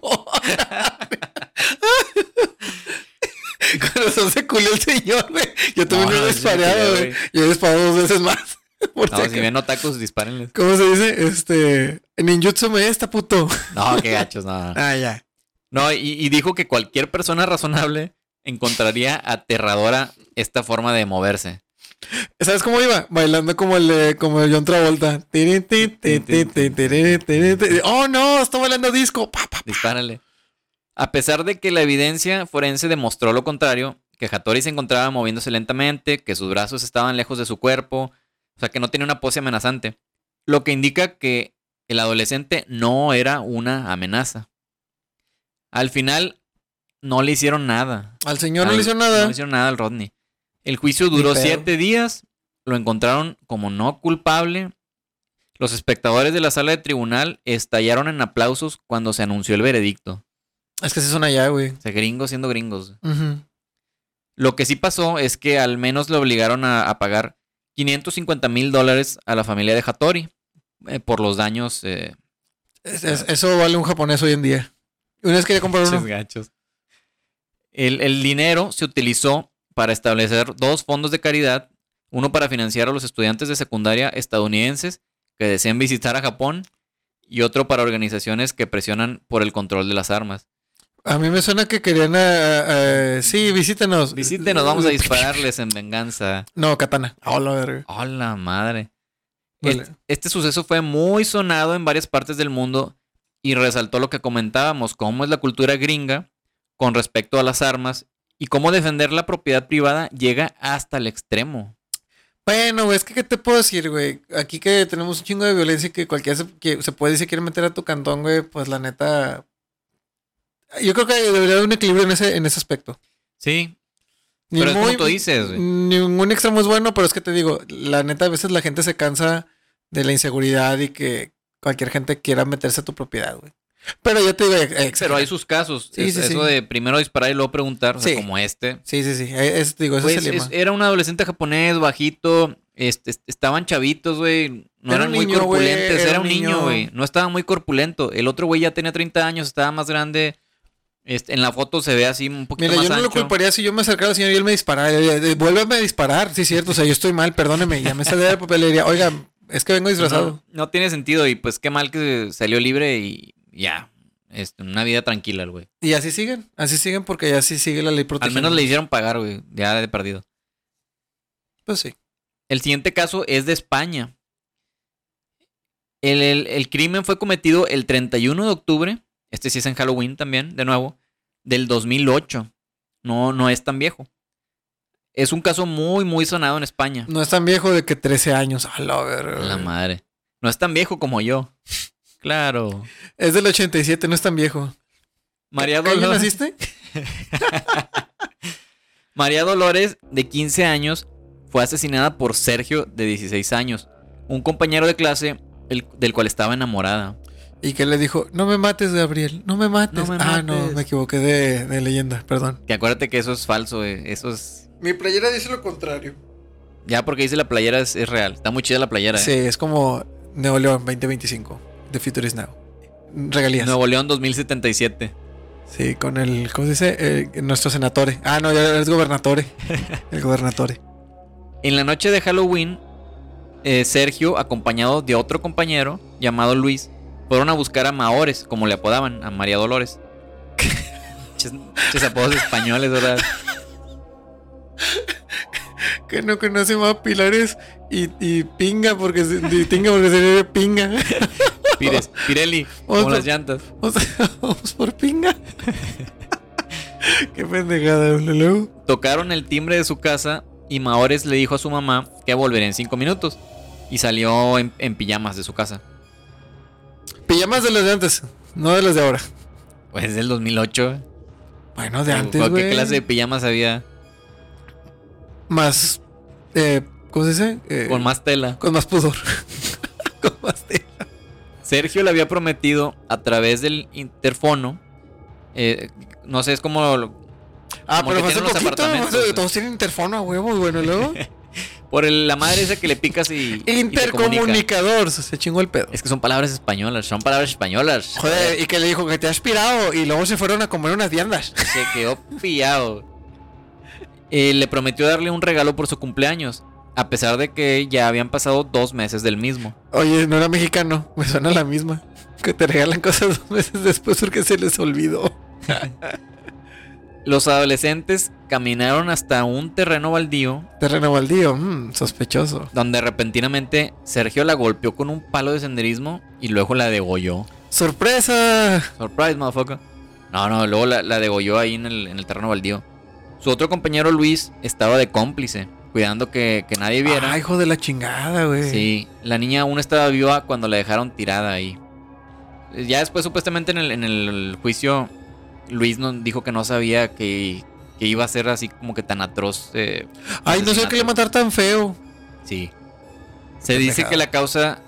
Con razón se culió el señor, güey. Yo también No, no, se disparado, güey. Yo he disparado dos veces más. Por No, si si ven otakus, dispárenles. ¿Cómo se dice? Este. Ninjutsu me esta puto. No, qué gachos, no. Ah, ya. No, y, y dijo que cualquier persona razonable encontraría aterradora esta forma de moverse. ¿Sabes cómo iba? Bailando como el como el John Travolta. Oh no, está bailando disco. Pa, pa. Dispárale. A pesar de que la evidencia forense demostró lo contrario, que Hattori se encontraba moviéndose lentamente, que sus brazos estaban lejos de su cuerpo, o sea que no tenía una pose amenazante, lo que indica que el adolescente no era una amenaza. Al final no le hicieron nada. Al señor no le hizo nada. No le hicieron nada al Rodney. El juicio duró siete días. Lo encontraron como no culpable. Los espectadores de la sala de tribunal estallaron en aplausos cuando se anunció el veredicto. Es que se son allá, güey. O sea, gringos siendo gringos. Lo que sí pasó es que al menos le obligaron a, a pagar 550 mil dólares a la familia de Hattori eh, por los daños. eh, Es- es- eso vale un japonés hoy en día. Una vez quería comprar uno. Gachos. El, el dinero se utilizó para establecer dos fondos de caridad, uno para financiar a los estudiantes de secundaria estadounidenses que desean visitar a Japón y otro para organizaciones que presionan por el control de las armas. A mí me suena que querían. sí, visítenos. Visítenos, vamos a dispararles en venganza. No, katana. Hola, verga. ¡Hola madre! Vale. Este, este suceso fue muy sonado en varias partes del mundo y resaltó lo que comentábamos, cómo es la cultura gringa con respecto a las armas y cómo defender la propiedad privada llega hasta el extremo. Bueno, güey, es que ¿qué te puedo decir, güey? Aquí que tenemos un chingo de violencia y que cualquiera se, que se puede se quiere meter a tu cantón, güey, pues la neta. Yo creo que debería haber un equilibrio en ese, en ese aspecto. Sí, Ni pero es como tú dices, güey. Ningún extremo es bueno, pero es que te digo, la neta, a veces la gente se cansa de la inseguridad y que cualquier gente quiera meterse a tu propiedad, güey. Pero yo te digo, eh, Pero hay sus casos. Sí, Es- sí, sí. eso de primero disparar y luego preguntar, o sea, Sí. como este. Sí, sí, sí. eh, Es, digo, ese Pues, es era un adolescente japonés, bajito. Este, est- estaban chavitos, güey. No Era eran muy niño, corpulentes. era Era, un niño, güey. No estaba muy corpulento. El otro güey ya tenía 30 años, estaba más grande. Este, en la foto se ve así un poquito Mira, más yo no lo ancho. culparía si yo me acercara al señor y él me disparara. "Eh, Vuélveme a disparar. Sí, es cierto. O sea, yo estoy mal, perdóneme. Ya me saldría del papel y le diría, oiga, es que vengo disfrazado. No, no tiene sentido. Y pues qué mal que salió libre y ya. Este, una vida tranquila el güey. Y así siguen. Así siguen porque ya sí sigue la ley Al protegiendo. menos le hicieron pagar, güey. Ya de perdido. Pues sí. El siguiente caso es de España. El, el- el crimen fue cometido el 31 de octubre. Este sí es en Halloween también, de nuevo. Del 2008. No, no es tan viejo. Es un caso muy, muy sonado en España. No es tan viejo de que 13 años. A la verga. La madre. No es tan viejo como yo. Claro. Es del 87, no es tan viejo. María ¿Qué año Dolores, naciste? María Dolores, de 15 años, fue asesinada por Sergio, de 16 años. Un compañero de clase el- del cual estaba enamorada. Y que le dijo, no me mates, Gabriel, no me mates. No me ah, no, mates. me equivoqué de, de leyenda, perdón. Que acuérdate que eso es falso, eh. eso es... Mi playera dice lo contrario. Ya porque dice la playera es, es real. Está muy chida la playera. Sí, eh. es como Neo León 2025. The Future is Now. Regalías. Nuevo León 2077. Sí, con el, ¿cómo se dice? Eh, nuestro senatore. Ah, no, ya es gobernatore. el gobernatore. En la noche de Halloween, eh, Sergio, acompañado de otro compañero llamado Luis, fueron a buscar a Maores, como le apodaban, a María Dolores. Ches apodos españoles, ¿verdad? Que no conoce más Pilares y, y Pinga porque se, y Tinga porque se ve Pinga. Pires, Pirelli, Otro. las llantas. Vamos por Pinga. Qué pendejada, luego. Tocaron el timbre de su casa y Maores le dijo a su mamá que volvería en cinco minutos. Y salió en, en pijamas de su casa. Pijamas de los de antes, no de los de ahora. Pues del 2008. Bueno, de antes, ¿Qué clase de pijamas había? Más, eh, ¿cómo se dice? Eh, Con más tela. Con más pudor. con más. Sergio le había prometido a través del interfono. eh, no sé, es como. Ah, Como pero que hace los poquito. apartamentos, todos tienen interfono a huevos, bueno, luego. Por el- la madre esa que le picas y. y te comunica. Intercomunicador, se chingó el pedo. Es que son palabras españolas, son palabras españolas. Joder, y que le dijo que te has pirado y luego se fueron a comer unas viandas. Se quedó pillado. Eh, le prometió darle un regalo por su cumpleaños. A pesar de que ya habían pasado dos meses del mismo. Oye, no era mexicano, me suena la misma. Que te regalan cosas dos meses después porque se les olvidó. Los adolescentes caminaron hasta un terreno baldío Terreno baldío, mm, sospechoso. donde repentinamente Sergio la golpeó con un palo de senderismo y luego la degolló. ¡Sorpresa! Surprise, motherfucker. No, no, luego la, la degolló ahí en el, en el terreno baldío. Su otro compañero Luis estaba de cómplice, cuidando que, que nadie viera. Ah, hijo de la chingada, güey. Sí, la niña aún estaba viva cuando la dejaron tirada ahí. Ya después, supuestamente, en el, en el juicio, Luis nos dijo que no sabía que, que iba a ser así como que tan atroz. eh, Ay, no sé qué le matar tan feo. Sí. Se Qué dice que la causa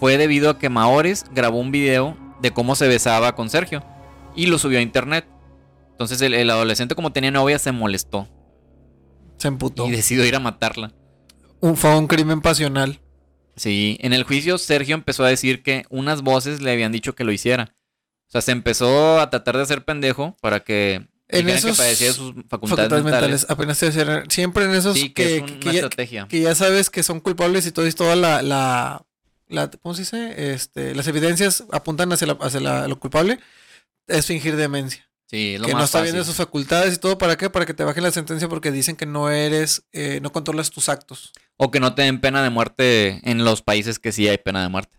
fue debido a que Maores grabó un video de cómo se besaba con Sergio y lo subió a internet. Entonces el, el adolescente, como tenía novia, se molestó Se emputó. y decidió ir a matarla. Un, fue un crimen pasional. Sí, en el juicio Sergio empezó a decir que unas voces le habían dicho que lo hiciera. O sea, se empezó a tratar de hacer pendejo para que En dijeran que esos padecía de sus facultades, Facultades mentales. Apenas siempre en esos Sí, que, que, es que ya, estrategia. que ya sabes que son culpables y todo y toda la, la, la- ¿cómo se dice? Este, las evidencias apuntan hacia, la- hacia la- lo culpable. Es fingir demencia. Sí, lo que no está fácil. sus facultades y todo. ¿Para qué? Para que te bajen la sentencia porque dicen que no eres, eh, no controlas tus actos. O que no te den pena de muerte en los países que sí hay pena de muerte.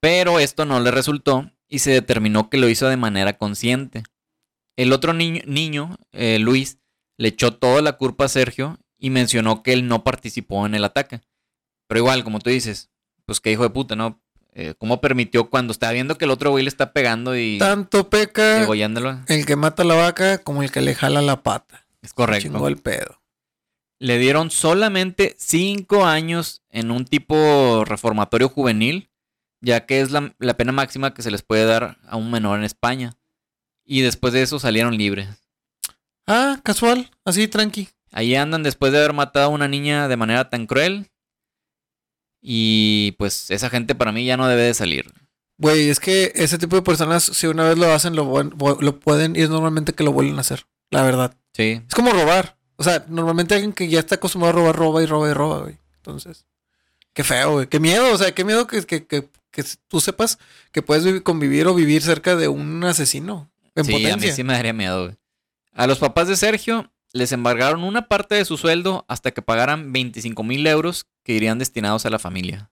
Pero esto no le resultó y se determinó que lo hizo de manera consciente. El otro niño, niño eh, Luis, le echó toda la culpa a Sergio y mencionó que él no participó en el ataque. Pero igual, como tú dices, pues qué hijo de puta, ¿no? Eh, ¿Cómo permitió cuando está viendo que el otro güey le está pegando y Tanto peca degollándolo? el que mata la vaca como el que le jala la pata. Es correcto. Chingó el pedo. Le dieron solamente cinco años en un tipo reformatorio juvenil, ya que es la, la pena máxima que se les puede dar a un menor en España. Y después de eso salieron libres. Ah, casual, así tranqui. Ahí andan después de haber matado a una niña de manera tan cruel. Y pues esa gente para mí ya no debe de salir. Güey, es que ese tipo de personas, si una vez lo hacen, lo, lo pueden y es normalmente que lo vuelven a hacer. La verdad. Sí. Es como robar. O sea, normalmente alguien que ya está acostumbrado a robar, roba y roba y roba, güey. Entonces, qué feo, güey. Qué miedo, o sea, qué miedo que, que, que, que tú sepas que puedes vivir- convivir o vivir cerca de un asesino en sí, a mí sí me daría miedo. güey. A los papás de Sergio les embargaron una parte de su sueldo hasta que pagaran 25 mil euros que irían destinados a la familia.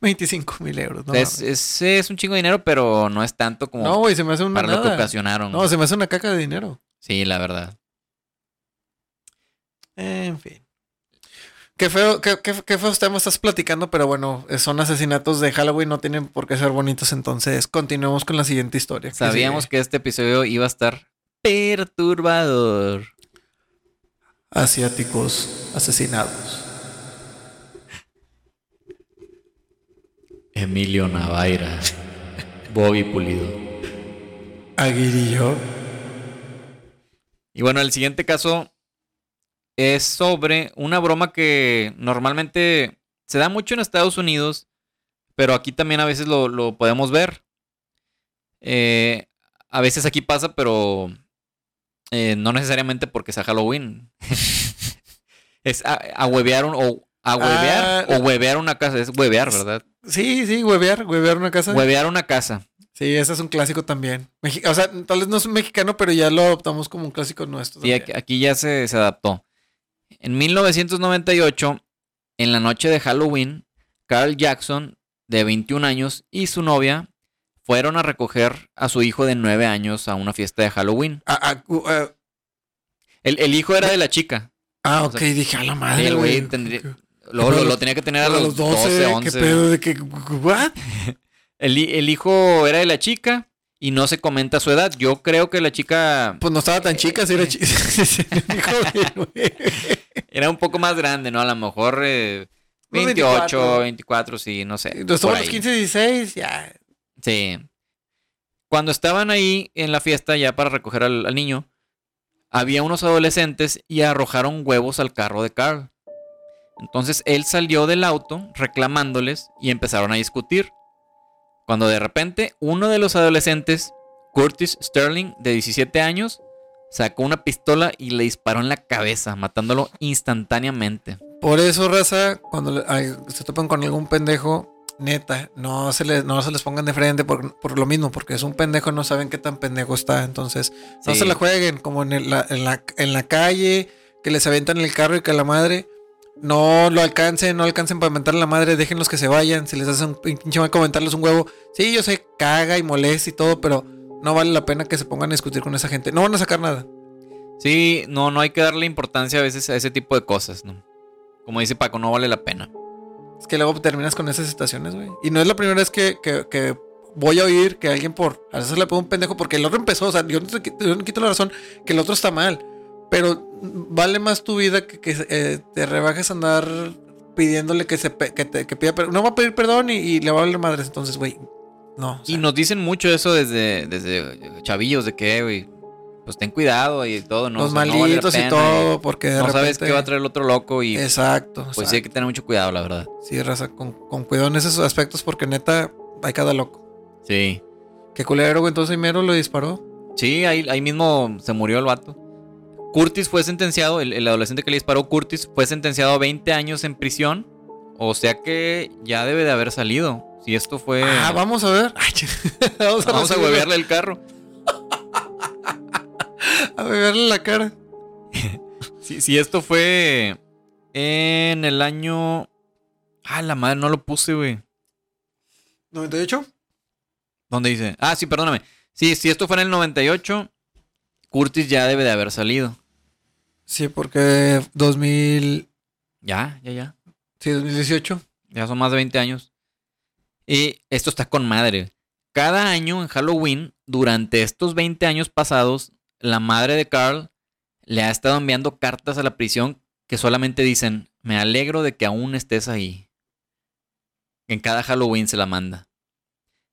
25 mil euros. No, es, es, es un chingo de dinero, pero no es tanto como no, güey, se me hace una para lo que ocasionaron. No, se me hace una caca de dinero. Sí, la verdad. En fin. Qué feo, qué, qué, qué feos temas estás platicando, pero bueno, son asesinatos de Halloween, no tienen por qué ser bonitos, entonces continuemos con la siguiente historia. Sabíamos que este episodio iba a estar perturbador. Asiáticos asesinados. Emilio Navaira. Bobby Pulido. Aguirillo. Y bueno, el siguiente caso es sobre una broma que normalmente se da mucho en Estados Unidos, pero aquí también a veces lo, lo podemos ver. Eh, a veces aquí pasa, pero eh, no necesariamente porque sea Halloween. es a, a huevear un- o a huevear Ah, o huevear una casa. Es huevear, ¿verdad? Sí, sí, huevear, huevear una casa. Huevear una casa. Sí, ese es un clásico también. O sea, tal vez no es un mexicano, pero ya lo adoptamos como un clásico nuestro. Sí, aquí, aquí ya se, se adaptó. En 1998, en la noche de Halloween, Carl Jackson, de 21 años, y su novia fueron a recoger a su hijo de 9 años a una fiesta de Halloween. Ah, ah, uh, El, el hijo era de la chica. ah, O ok, sea, dije a la madre. el güey güey. tendría- ¿Qué- Luego lo, lo los- tenía que tener a pero los 12, 11. ¿Qué pedo de que. ¿What? El, el hijo era de la chica y no se comenta su edad. Yo creo que la chica Pues no estaba tan chica, si era chica. era un poco más grande, ¿no? A lo mejor eh, Unos 28, 24. 24, sí, no sé. Entonces los ahí. 15, 16, ya. Sí. Cuando estaban ahí en la fiesta ya para recoger al, niño, había unos adolescentes y arrojaron huevos al carro de Carl. Entonces él salió del auto reclamándoles y empezaron a discutir. Cuando de repente uno de los adolescentes, Curtis Sterling, de 17 años, sacó una pistola y le disparó en la cabeza, matándolo instantáneamente. Por eso, raza, cuando se topan con algún pendejo, neta, no se, les, no se les pongan de frente por, por lo mismo, porque es un pendejo, no saben qué tan pendejo está. Entonces, no Sí. se la jueguen como en, el- la, en, la, en la calle, que les aventan el carro y que la madre no lo alcancen, no alcancen para aventarle a la madre, déjenlos que se vayan. Si les hacen un pinche mal comentarles un huevo, sí, yo sé, caga y molesta y todo, pero no vale la pena que se pongan a discutir con esa gente. No van a sacar nada. Sí, no, no hay que darle importancia a veces a ese tipo de cosas, ¿no? Como dice Paco, no vale la pena. Es que luego terminas con esas situaciones, güey. Y no es la primera vez que, que- que voy a oír que alguien por a veces le pone un pendejo porque el otro empezó. O sea, yo no te, qui- yo no quito la razón que el otro está mal. Pero vale más tu vida que, que eh, te rebajes a andar pidiéndole que se que, te- que pida perdón. No va a pedir perdón y, y le va a valer madres. Entonces, güey, no. o sea, Y nos dicen mucho eso desde, desde chavillos, de que, güey, pues ten cuidado y todo, ¿no? los O sea, no vale la malitos y todo, porque de No sabes qué va a traer el otro loco y Exacto. pues sí hay que tener mucho cuidado, la verdad. Sí, raza, con, con cuidado en esos aspectos porque neta hay cada loco. Sí. Qué culero, güey. Entonces Mero lo disparó. Sí, ahí, ahí mismo se murió el vato. Curtis fue sentenciado, el, el adolescente que le disparó, Curtis, fue sentenciado a 20 años en prisión. O sea que ya debe de haber salido. Si esto fue... Ah, vamos a ver. Vamos a, Vamos a huevearle el carro. A beberle la cara. Si, si esto fue en el año... Ah, la madre, no lo puse, güey. ¿98? ¿Dónde dice? Ah, sí, perdóname. Sí, si esto fue en el 98, Curtis ya debe de haber salido. Sí, porque 2000. Ya, ya, ya. Sí, 2018. Ya son más de 20 años. Y esto está con madre. Cada año en Halloween, durante estos 20 años pasados, la madre de Carl le ha estado enviando cartas a la prisión que solamente dicen, me alegro de que aún estés ahí. En cada Halloween se la manda.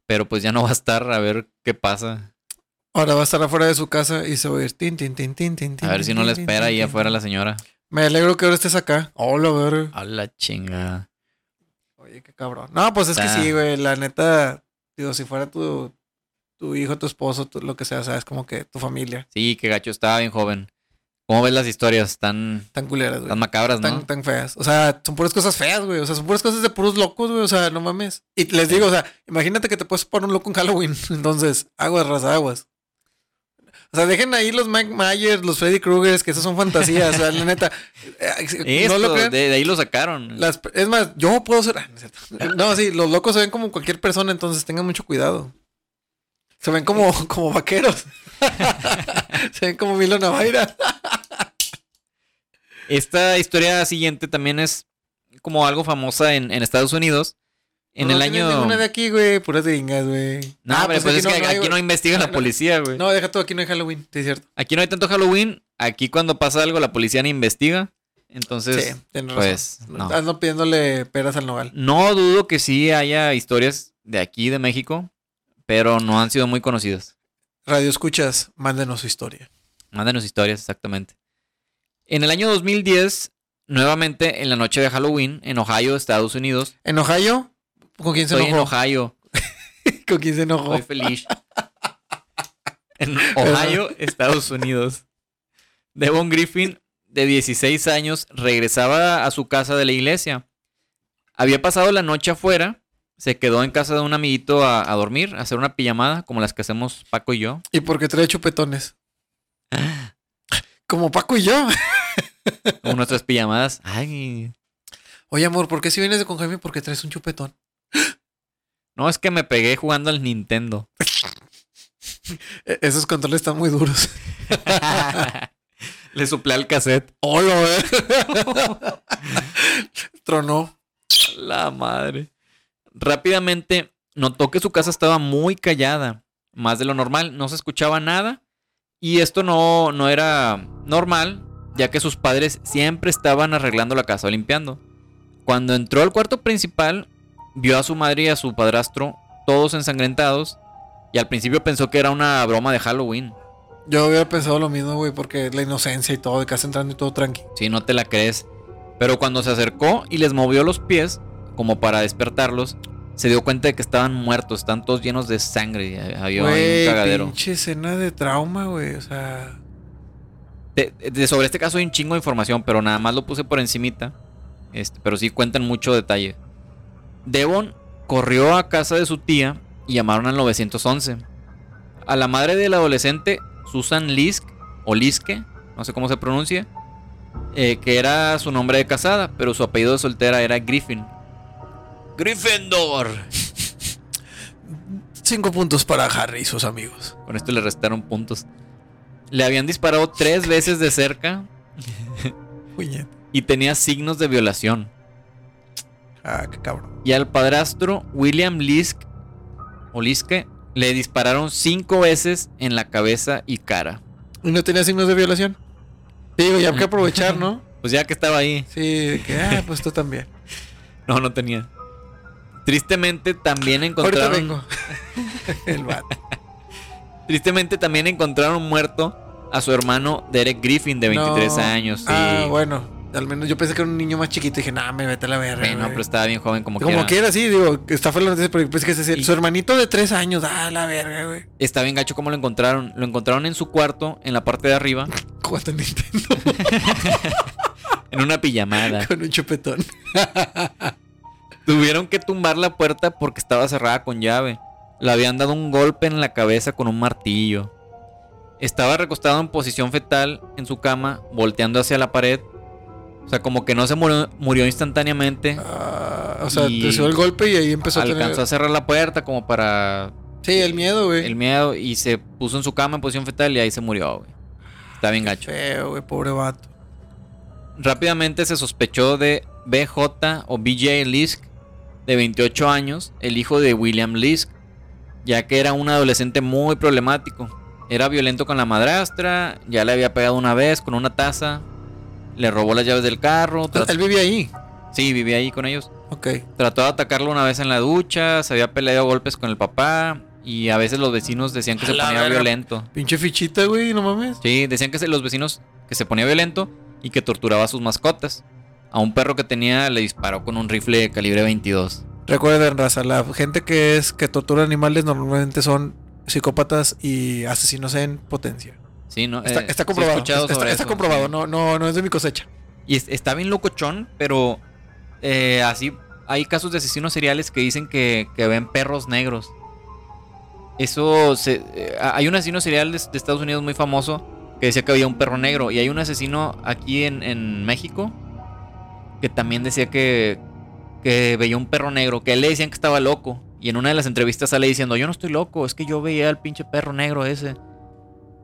Pero pues ya no va a estar a ver qué pasa. Ahora va a estar afuera de su casa y se va a ir. Tin, tin, tin, tin, tin, A ver si no le espera ahí afuera la señora. Me alegro que ahora estés acá. Hola, ver. A la chingada. Oye, qué cabrón. No, pues es que sí, güey. La neta, digo, si fuera tu, tu hijo, tu esposo, tu- lo que sea, sabes, como que tu familia. Sí, qué gacho, estaba bien joven. ¿Cómo ves las historias? Tan, Tan culeras, güey. tan macabras, ¿no? tan, tan feas. O sea, son puras cosas feas, güey. O sea, son puras cosas de puros locos, güey. O sea, no mames. Y les digo, o sea, imagínate que te puedes poner un loco en Halloween. Entonces, aguas, raza, aguas. O sea, dejen ahí los Mike Myers, los Freddy Kruegers, que esas son fantasías. o sea, la neta. eh, Esto, no lo crean. de, de ahí lo sacaron. Las- es más, yo puedo ser. ah. No, sí, los locos se ven como cualquier persona, entonces tengan mucho cuidado. Se ven como, como vaqueros. se ven como Milo Navaira. Esta historia siguiente también es como algo famosa en, en Estados Unidos. En No, el no año. ninguna de aquí, güey. Puras gringas, güey. No, Ah, hombre, pues, es que aquí no investiga la policía, güey. No, deja todo, aquí no hay Halloween, sí es cierto. Aquí no hay tanto Halloween. Aquí cuando pasa algo la policía ni investiga. Entonces, sí, pues, razón. no. Ando pidiéndole peras al nogal. no dudo que sí haya historias de aquí, de México, pero no han sido muy conocidas. Radio escuchas, mándenos su historia. Mándenos historias, exactamente. En el año 2010, nuevamente en la noche de Halloween, en Ohio, Estados Unidos. ¿En Ohio? ¿Con quién se Estoy en enojó? Ohio, ¿Con quién se enojó? estoy feliz. En Ohio, Estados Unidos. Devon Griffin, de 16 años, regresaba a su casa de la iglesia. Había pasado la noche afuera, se quedó en casa de un amiguito a, a dormir, a hacer una pijamada, como las que hacemos Paco y yo. ¿Y por qué trae chupetones? Como Paco y yo. Como nuestras pijamadas. Ay, Oye, amor, ¿por qué si vienes de con Jaime? Porque traes un chupetón. no, es que me pegué jugando al Nintendo. E- esos controles están muy duros. Le soplé al cassette. Hola. Tronó. La madre. Rápidamente notó que su casa estaba muy callada, más de lo normal, no se escuchaba nada. Y esto no, no era normal, ya que sus padres siempre estaban arreglando la casa o limpiando. Cuando entró al cuarto principal, vio a su madre y a su padrastro todos ensangrentados. Y al principio pensó que era una broma de Halloween. Yo hubiera pensado lo mismo, güey, porque la inocencia y todo, de casa entrando y todo tranqui. Si no te la crees. Pero cuando se acercó y les movió los pies, como para despertarlos, se dio cuenta de que estaban muertos, están todos llenos de sangre. Había ahí un cagadero. pinche escena de trauma, güey. O sea, De, de- sobre este caso hay un chingo de información, pero nada más lo puse por encimita. Este, pero sí cuentan mucho detalle. Devon corrió a casa de su tía y llamaron al 911. A la madre del adolescente, Susan Lisk, o Liske, no sé cómo se pronuncia, eh, que era su nombre de casada, pero su apellido de soltera era Griffin. Gryffindor. Cinco puntos para Harry y sus amigos. Con esto le restaron puntos. Le habían disparado tres veces de cerca y tenía signos de violación. Ah, qué cabrón. Y al padrastro William Lisk o Liske le dispararon cinco veces en la cabeza y cara. ¿Y no tenía signos de violación? Digo, ya hay que aprovechar, ¿no? Pues ya que estaba ahí. Sí, de que, ah, pues tú también. No, no tenía. Tristemente también encontraron. vengo. El. Tristemente también encontraron muerto a su hermano Derek Griffin de 23 No. años. Sí. Ah, bueno. Al menos yo pensé que era un niño más chiquito y dije, nah, me vete a la verga. Bueno, güey". pero estaba bien joven como, Como quiera. que era así, digo, está fue la noticia, pero pues que Y- su hermanito de tres años, ah, la verga, güey. Está bien gacho cómo lo encontraron. Lo encontraron en su cuarto, en la parte de arriba, Jugando en Nintendo en una pijamada. con un chupetón. Tuvieron que tumbar la puerta porque estaba cerrada con llave. Le habían dado un golpe en la cabeza con un martillo. Estaba recostado en posición fetal en su cama, volteando hacia la pared. O sea, como que no se murió, murió instantáneamente. Ah, o sea, Y recibió el golpe y ahí empezó a Alcanzó tener... a cerrar la puerta como para Sí, el miedo, güey. el miedo y se puso en su cama en posición fetal y ahí se murió, güey. Está bien gacho. Feo, güey, pobre vato. Rápidamente se sospechó de BJ o BJ Lisk, de 28 años, el hijo de William Lisk, ya que era un adolescente muy problemático. Era violento con la madrastra, ya le había pegado una vez con una taza, le robó las llaves del carro. Él vivía ahí. Sí, vivía ahí con ellos. Ok. Trató de atacarlo una vez en la ducha, se había peleado a golpes con el papá y a veces los vecinos decían que A se ponía verga. violento. Pinche fichita, güey, no mames. Sí, decían que se- los vecinos que se ponía violento y que torturaba a sus mascotas. A un perro que tenía le disparó con un rifle de calibre 22. Recuerden, raza, la gente que es que tortura animales normalmente son psicópatas y asesinos en potencia. Sí, ¿no? Está, Eh, está comprobado. está, sobre está eso. comprobado, no, no, no es de mi cosecha. Y es- está bien locochón, pero eh, así hay casos de asesinos seriales que dicen que, que ven perros negros. Eso se, eh, hay un asesino serial de, de Estados Unidos muy famoso que decía que había un perro negro. Y hay un asesino aquí en, en México que también decía que, que veía un perro negro, que a él le decían que estaba loco. Y en una de las entrevistas sale diciendo, yo no estoy loco, es que yo veía al pinche perro negro ese.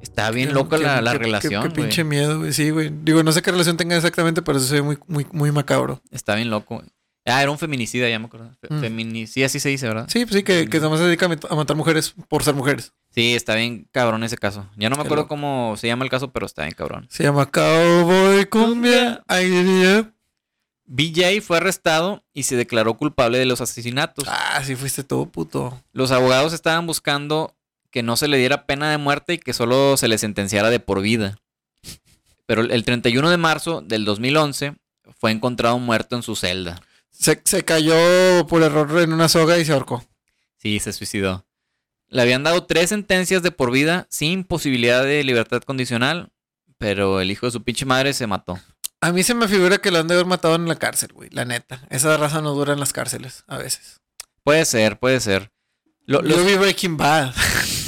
Está bien Qué- loca qué- la, la qué- qué- relación. Qué, pinche miedo, güey. Sí, güey. Digo, no sé qué relación tenga exactamente, pero eso se ve muy, muy, muy macabro. Está bien loco. güey. Ah, era un feminicida, ya me acuerdo. Fe- Mm. Feminicida, así se dice, ¿verdad? Sí, pues sí, que, que nada más se dedica a matar mujeres por ser mujeres. Sí, está bien cabrón ese caso. Ya no me acuerdo cómo se llama el caso, pero está bien cabrón. Se llama Cowboy Cumbia. Ay. BJ fue arrestado y se declaró culpable de los asesinatos. Ah, sí fuiste todo puto. Los abogados estaban buscando que no se le diera pena de muerte y que solo se le sentenciara de por vida. Pero el 31 de marzo del 2011 fue encontrado muerto en su celda. Se, se cayó por error en una soga y se ahorcó. Sí, se suicidó. Le habían dado tres sentencias de por vida sin posibilidad de libertad condicional, pero el hijo de su pinche madre se mató. A mí se me figura que lo han de haber matado en la cárcel, güey. La neta. Esa raza no dura en las cárceles, a veces. Puede ser, puede ser. Lo- los- Yo vi Breaking Bad.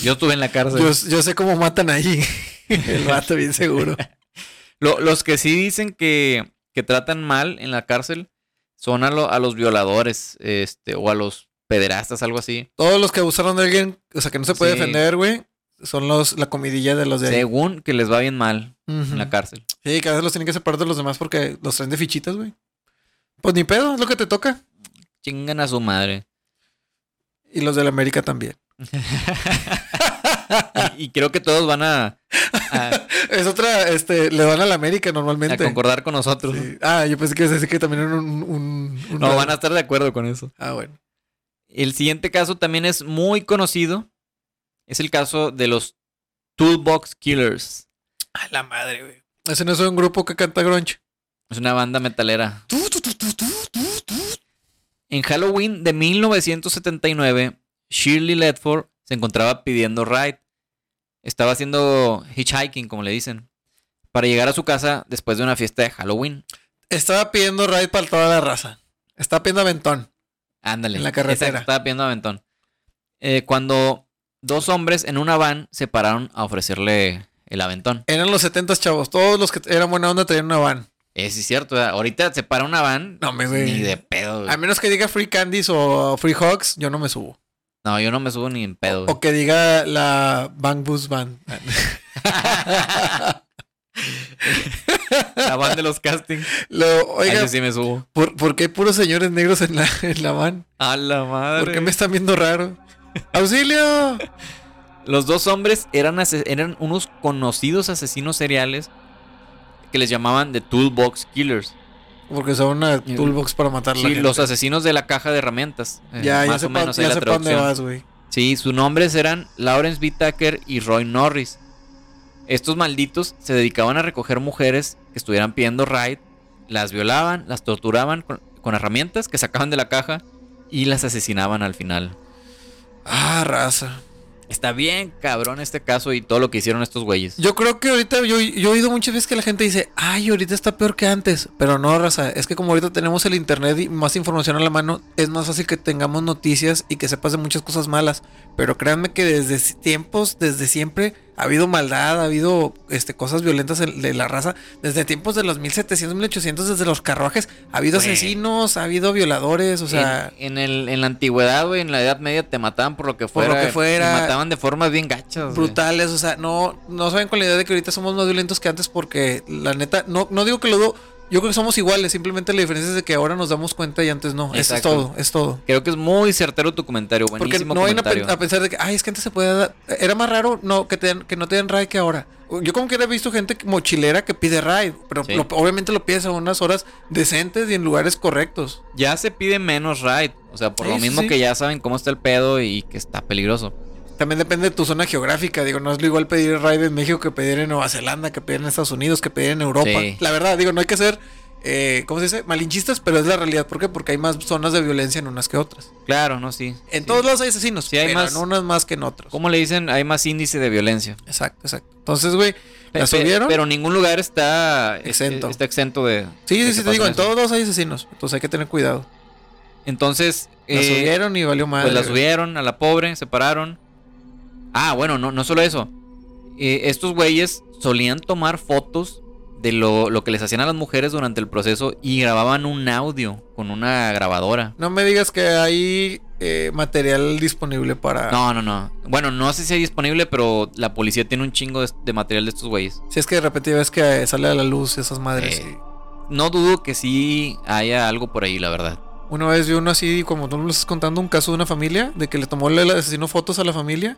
yo estuve en la cárcel. Yo, yo sé cómo matan ahí. El vato, bien seguro. Lo- los que sí dicen que, que tratan mal en la cárcel son a, lo- a los violadores este, o a los pederastas, algo así. Todos los que abusaron de alguien, o sea, que no se puede Sí. defender, güey, son los, la comidilla de los de ahí. Según que les va bien mal en la cárcel. Sí, que a veces los tienen que separar de los demás porque los traen de fichitas, güey. Pues ni pedo, es lo que te toca. Chingan a su madre. Y los de la América también. Y, y creo que todos van a, a- Es otra, este, le van a la América a normalmente. concordar con nosotros. Sí. Ah, yo pensé que ibas a decir que también era un, un, un- No, van a estar de acuerdo con eso. Ah, bueno. El siguiente caso también es muy conocido. Es el caso de los Toolbox Killers. A la madre, güey. Ese no es un grupo que canta grunge. Es una banda metalera. En Halloween de 1979, Shirley Ledford se encontraba pidiendo ride. Estaba haciendo hitchhiking, como le dicen, para llegar a su casa después de una fiesta de Halloween. Estaba pidiendo ride para toda la raza. Estaba pidiendo aventón. Ándale. En la carretera. Exacto, estaba pidiendo aventón. Eh, cuando dos hombres en una van se pararon a ofrecerle el aventón. Eran los 70 chavos. Todos los que eran buena onda traían una van. Eh, sí, es cierto. ¿verdad? Ahorita se para una van. No, me. Ni de pedo. güey. A menos que diga Free Candies o Free Hogs, yo no me subo. No, yo no me subo ni en pedo. O güey. que diga la Bang Bus Band. La van de los castings. Lo, Ahí oiga, sí me subo. ¿por, por qué hay puros señores negros en la, en la van? A la madre. ¿Por qué me están viendo raro? ¡Auxilio! Los dos hombres eran, unos conocidos asesinos seriales que les llamaban The Toolbox Killers. Porque son una toolbox para matar a la Sí, gente. los asesinos de la caja de herramientas. eh, Ya, ya más sé o menos ahí ya la traducción. vas, güey. Sí, sus nombres eran Lawrence B. Tucker y Roy Norris. Estos malditos se dedicaban a recoger mujeres que estuvieran pidiendo ride, las violaban, las torturaban con, con herramientas que sacaban de la caja y las asesinaban al final. Ah, raza. Está bien cabrón este caso y todo lo que hicieron estos güeyes. Yo creo que ahorita, yo, yo he oído muchas veces que la gente dice, ay, ahorita está peor que antes. Pero no, raza, es que como ahorita tenemos el internet y más información a la mano, es más fácil que tengamos noticias y que sepas de muchas cosas malas. Pero créanme que desde tiempos, desde siempre, ha habido maldad, ha habido este, cosas violentas en- de la raza. Desde tiempos de los 1700, 1800, desde los carruajes, ha habido asesinos, ha habido violadores, o sea... en, en el, en la antigüedad, güey, en la Edad Media te mataban por lo que Por fuera. lo que fuera. Te mataban de formas bien gachas. brutales, o sea, no, no saben con la idea de que ahorita somos más violentos que antes porque la neta, no, no digo que lo yo creo que somos iguales, simplemente la diferencia es de que ahora nos damos cuenta y antes no, eso es todo, es todo. Creo que es muy certero tu comentario, Porque buenísimo no vayan a, comentario. pen- a pensar de que, ay, es que antes se podía dar, era más raro no, que, te que no te den ride que ahora. Yo como que he visto gente mochilera que pide ride, pero Sí. lo- obviamente lo pides a unas horas decentes y en lugares correctos. Ya se pide menos ride. O sea, por Sí, lo mismo sí. que ya saben cómo está el pedo y que está peligroso. También depende de tu zona geográfica. Digo, no es lo igual pedir ride en México que pedir en Nueva Zelanda, que pedir en Estados Unidos, que pedir en Europa. Sí. La verdad, digo, no hay que ser, eh, ¿cómo se dice? Malinchistas, pero es la realidad. ¿Por qué? Porque hay más zonas de violencia en unas que otras. Claro, no, sí. En sí. todos lados hay asesinos, Sí, hay pero más- en unas más que en otros. ¿Cómo le dicen? Hay más índice de violencia. Exacto, exacto. Entonces, güey, ¿la subieron? Pero ningún lugar está Exento. Está exento de. sí, de sí, sí, te digo, en todos lados hay asesinos. Entonces hay que tener cuidado. Entonces. La eh, subieron y valió madre. Pues la subieron a la pobre, se pararon. Ah, bueno, no, no solo eso. Eh, estos güeyes solían tomar fotos de lo, lo que les hacían a las mujeres durante el proceso y grababan un audio con una grabadora. No me digas que hay eh, material disponible para... No, no, no. Bueno, no sé si hay disponible, pero la policía tiene un chingo de, de material de estos güeyes. Si es que de repente ves que eh, sale a la luz esas madres. Eh, y- No dudo que sí haya algo por ahí, la verdad. Una vez vi uno así, como tú lo estás contando, un caso de una familia, de que le tomó el asesino fotos a la familia.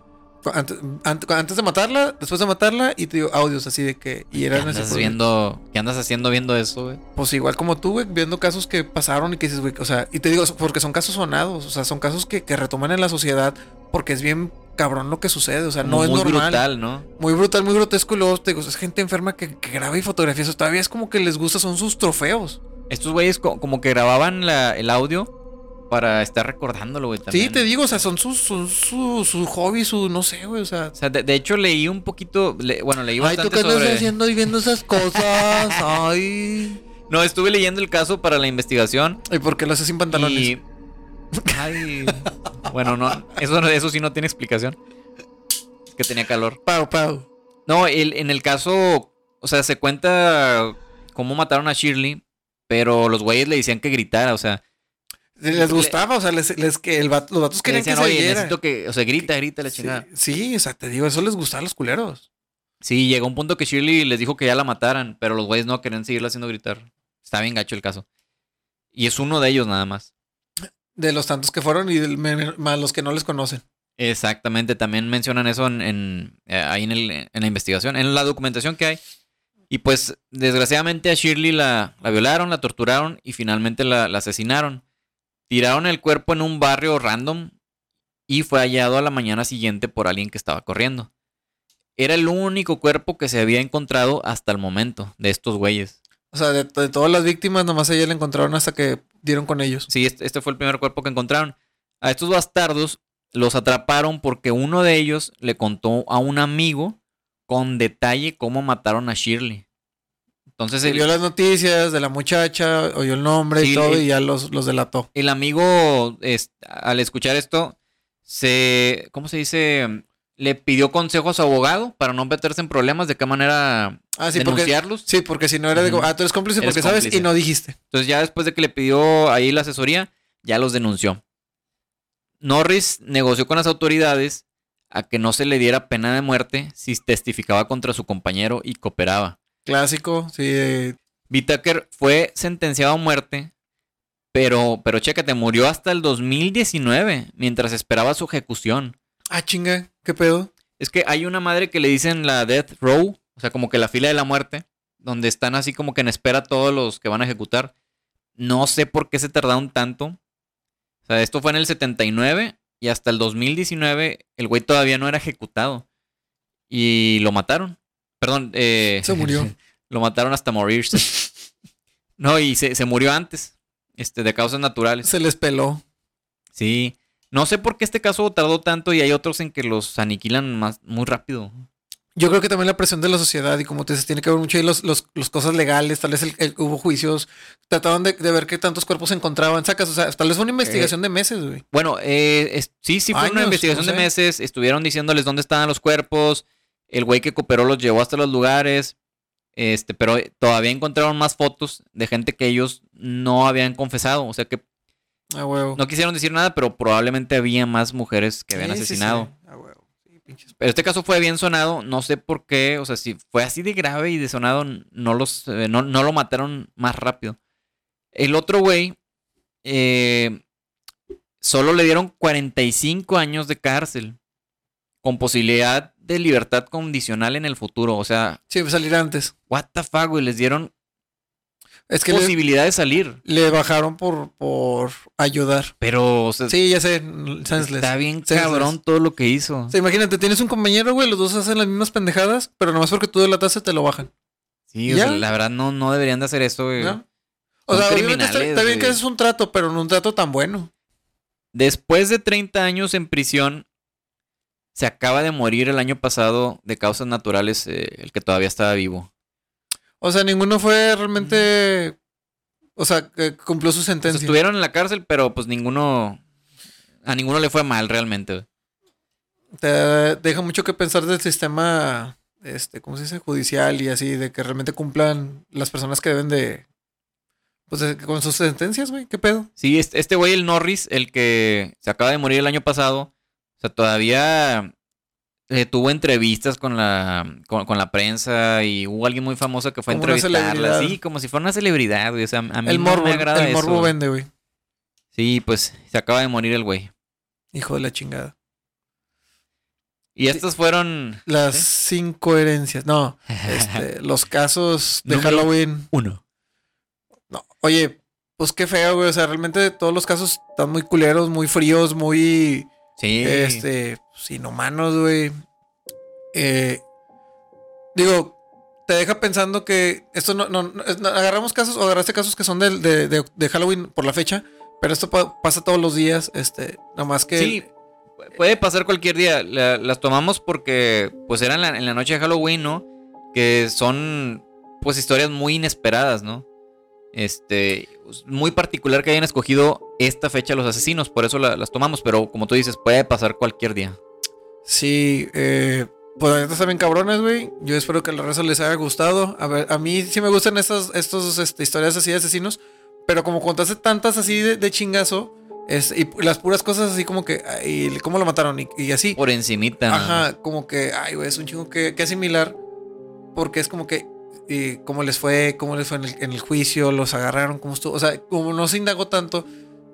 Antes, ant- antes de matarla, después de matarla, y te dio audios así de que. Y ¿Qué eran así, andas viendo? ¿Qué andas haciendo viendo eso, güey? Pues igual como tú, güey, viendo casos que pasaron y que dices, güey, o sea, y te digo, porque son casos sonados, o sea, son casos que, que retoman en la sociedad, porque es bien cabrón lo que sucede, o sea, no es muy normal. brutal, ¿no? Muy brutal, muy grotesco, y luego te digo, es gente enferma que, que graba y fotografía, eso todavía es como que les gusta, son sus trofeos. Estos güeyes co- como que grababan la- el audio para estar recordándolo, güey. Sí, te digo, o sea, son sus, son su, su hobby, su, no sé, güey, o sea, O sea, de, de hecho leí un poquito, le- bueno, leí Ay, tú bastante qué sobre... haciendo y viendo esas cosas. Ay. No, estuve leyendo el caso para la investigación ¿Y por qué lo haces sin pantalones? y... Ay... bueno, no, eso, eso sí no tiene explicación. Es que tenía calor. Pau, pau. No, el- en el caso, o sea, se cuenta cómo mataron a Shirley, pero los güeyes le decían que gritara, o sea, Les Le- gustaba, o sea, les, les que el vato- los vatos querían que se oye, oyera. necesito que, o sea, grita, grita la Sí, chingada. sí, o sea, te digo, eso les gustaba a los culeros. Sí, llegó un punto que Shirley les dijo que ya la mataran, pero los güeyes no querían seguirla haciendo gritar. Está bien gacho el caso. Y es uno de ellos nada más. De los tantos que fueron y del, me- más los que no les conocen. Exactamente, también mencionan eso en, en, eh, ahí en, el- en la investigación, en la documentación que hay. Y pues, desgraciadamente a Shirley la, la violaron, la torturaron y finalmente la, la asesinaron. Tiraron el cuerpo en un barrio random y fue hallado a la mañana siguiente por alguien que estaba corriendo. Era el único cuerpo que se había encontrado hasta el momento de estos güeyes. O sea, de, de todas las víctimas, nomás ella la encontraron hasta que dieron con ellos. Sí, este, este fue el primer cuerpo que encontraron. A estos bastardos los atraparon porque uno de ellos le contó a un amigo con detalle cómo mataron a Shirley. Entonces vio las noticias de la muchacha, oyó el nombre Sí, y todo, el- y ya los, los delató. el amigo, es- al escuchar esto, se, ¿cómo se dice? Le pidió consejo a su abogado para no meterse en problemas, de qué manera Ah, sí, porque, denunciarlos. sí, porque si no era de. Ah, tú eres cómplice Eres porque sabes cómplice. y no dijiste. Entonces ya después de que le pidió ahí la asesoría, ya los denunció. Norris negoció con las autoridades a que no se le diera pena de muerte si testificaba contra su compañero y cooperaba. Clásico, sí. eh, Whittaker fue sentenciado a muerte, pero, pero chécate, murió hasta el 2019 mientras esperaba su ejecución. Ah, chinga, ¿qué pedo? Es que hay una madre que le dicen la Death Row, o sea, como que la fila de la muerte, donde están así como que en espera todos los que van a ejecutar. No sé por qué se tardaron tanto. O sea, esto fue en el 79 y hasta el 2019 el güey todavía no era ejecutado. Y lo mataron. Perdón, eh, Se murió. lo mataron hasta morirse. no, y se, se murió antes, este, de causas naturales. Se les peló. Sí. No sé por qué este caso tardó tanto y hay otros en que los aniquilan más, muy rápido. Yo creo que también la presión de la sociedad y como te dices, tiene que haber mucho ahí los, los, los cosas legales, tal vez el- el- hubo juicios, trataban de, de ver qué tantos cuerpos se encontraban, sacas, o sea, tal vez fue una investigación de meses, güey. Bueno, eh, es- sí, sí fue una investigación no de meses. Estuvieron diciéndoles dónde estaban los cuerpos. El güey que cooperó los llevó hasta los lugares. Este, pero todavía encontraron más fotos de gente que ellos no habían confesado. O sea que huevo. no quisieron decir nada, pero probablemente había más mujeres que habían Sí, sí, sí. asesinado. Huevo. Pero este caso fue bien sonado, no sé por qué, o sea, si fue así de grave y de sonado, no, los, eh, no, no lo mataron más rápido. El otro güey, eh, solo le dieron 45 años de cárcel, con posibilidad de libertad condicional en el futuro. O sea, Sí, salir antes. what the fuck, güey, les dieron Es que le, posibilidad de salir. le bajaron por, por ayudar. Pero, o sea, Sí, ya sé, senseless. está bien Senseless. cabrón todo lo que hizo. O sea, imagínate, tienes un compañero, güey, los dos hacen las mismas pendejadas, pero nomás porque tú delataste te lo bajan. Sí, o ¿Ya? sea, la verdad no, no deberían de hacer eso, güey. ¿no? O Son sea, obviamente está, bien que es un trato, pero no un trato tan bueno. Después de 30 años en prisión, se acaba de morir el año pasado de causas naturales eh, el que todavía estaba vivo. O sea, ninguno fue realmente. O sea, que cumplió su O sea, sentencia. estuvieron en la cárcel, pero pues ninguno... A ninguno le fue mal realmente. Te deja mucho que pensar del sistema, este, ¿cómo se dice? Judicial y así, de que realmente cumplan las personas que deben de. Pues de- con sus sentencias, güey. ¿Qué pedo? Sí, este este güey, el Norris, el que se acaba de morir el año pasado, o sea, todavía eh, tuvo entrevistas con la, con, con la prensa y hubo alguien muy famoso que fue a Como una entrevistarla. Sí, como si fuera una celebridad, güey. O sea, a mí El no morbo, me agrada el eso. morbo vende, güey. Sí, pues se acaba de morir el güey. Hijo de la chingada. Y estas fueron... Las cinco herencias. No, este, los casos de Número- Halloween. Uno. No, oye, pues qué feo, güey. O sea, realmente todos los casos están muy culeros, muy fríos, muy. Sí. Este, pues, inhumanos, güey. Eh, digo, te deja pensando que esto no, no, no- agarramos casos o agarraste casos que son de, de- de Halloween por la fecha, pero esto pa- pasa todos los días, este, nada más que Sí, puede pasar cualquier día. La- las tomamos porque pues eran la- en la noche de Halloween, ¿no? Que son pues historias muy inesperadas, ¿no? Este, es muy particular que hayan escogido esta fecha los asesinos, por eso la- las tomamos, pero como tú dices, puede pasar cualquier día. sí, eh, pues neta están bien cabrones, güey. Yo espero que a la raza les haya gustado. A ver, a mí sí me gustan estas estos, este, historias así de asesinos, pero como contaste tantas así de, de chingazo, es, y las puras cosas así como que, ay, ¿cómo lo mataron? Y, y así. Por encimita. Ajá, como que, ay, güey, es un chingo que, que asimilar. Porque es como que, y cómo les fue, cómo les fue en el, en el juicio, los agarraron, cómo estuvo. O sea, como no se indagó tanto,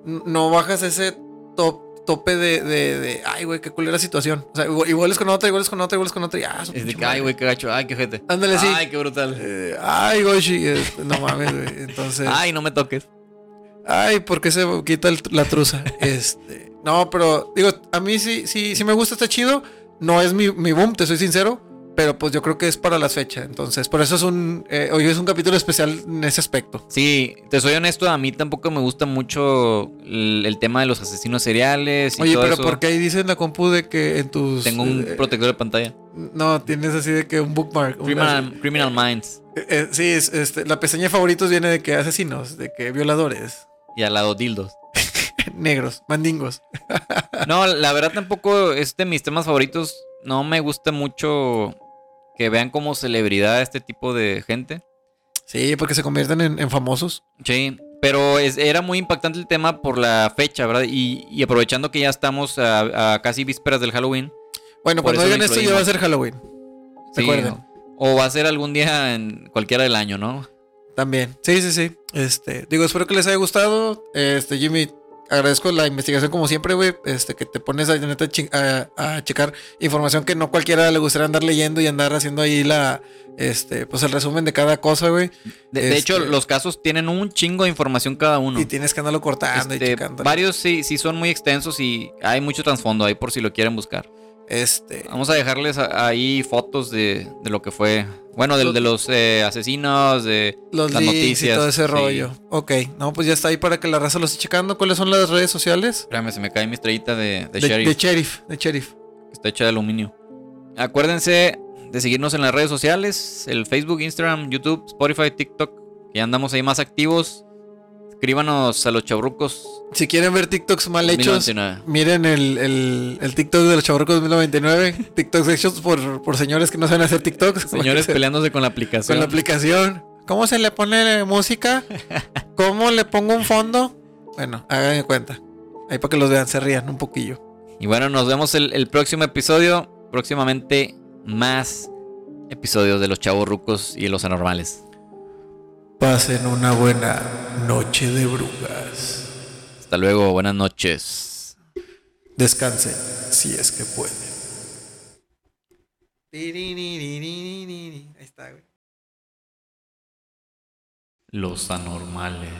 no bajas ese top, tope de, de, de, ay, güey, qué culera situación. O sea, igual, igual es con otra, igual es con otra, igual es con otra, y ah, Es de que, ay, güey, qué gacho, ay, qué gente. Ándale, sí. Ay, qué brutal. Eh, ay, Goshi, este, no mames, güey. Entonces, Ay, no me toques. Ay, ¿por qué se quita el- la truza? Este, no, pero digo, a mí sí, sí, sí me gusta, está chido. No es mi, mi boom, te soy sincero, pero pues yo creo que es para las fechas. Entonces, por eso es un, eh, hoy es un capítulo especial en ese aspecto. Sí, te soy honesto, a mí tampoco me gusta mucho el, el tema de los asesinos seriales y Oye, todo pero eso. ¿por qué ahí dice en la compu de que en tus... Tengo un eh, protector de pantalla. no, tienes así de que un bookmark. un- Criminal, Criminal Minds. eh, eh, sí, es, este, la pestaña de favoritos viene de que asesinos, de que violadores, Y al lado dildos. negros, mandingos. No, la verdad tampoco es de mis temas favoritos. No me gusta mucho que vean como celebridad a este tipo de gente. Sí, porque se convierten en, en famosos. Sí, pero es- era muy impactante el tema por la fecha, ¿verdad? Y, y aprovechando que ya estamos a, a casi vísperas del Halloween. Bueno, cuando digan esto ya va a ser Halloween. sí. O va a ser algún día en cualquiera del año, ¿no? También. Sí, sí, sí. Este, digo, espero que les haya gustado. Este, Jimmy, agradezco la investigación como siempre, güey. Este, que te pones a, a, a checar información que no cualquiera le gustaría andar leyendo y andar haciendo ahí la, este, pues el resumen de cada cosa, güey. De, de hecho, Este- los casos tienen un chingo de información cada uno. Y tienes que andarlo cortando y Este, checando. varios sí, sí son muy extensos y hay mucho trasfondo ahí por si lo quieren buscar. Este, Vamos a dejarles ahí fotos de, de lo que fue. Bueno, de, los eh, asesinos, de los las noticias. y todo ese sí. rollo. Ok, no, pues ya está ahí para que la raza lo esté checando. ¿Cuáles son las redes sociales? Espérame, se me cae mi estrellita de, de de, sheriff. de sheriff, de sheriff. está hecha de aluminio. Acuérdense de seguirnos en las redes sociales: el Facebook, Instagram, YouTube, Spotify, TikTok. Que ya andamos ahí más activos. Escríbanos a los chabrucos. Si quieren ver TikToks mal hechos, 2099. Miren el, el, el TikTok de los chavorcos 2099. TikToks hechos por, por señores que no saben hacer TikToks. Señores peleándose con la aplicación. Con la aplicación. ¿Cómo se le pone música? ¿Cómo le pongo un fondo? Bueno, hagan cuenta. Ahí para que los vean, se rían un poquillo. Y bueno, nos vemos el, el próximo episodio. Próximamente más episodios de los chavos rucos y los anormales. Pasen una buena noche de brujas. Hasta luego, buenas noches. Descansen si es que pueden. Ahí está, güey. Los anormales.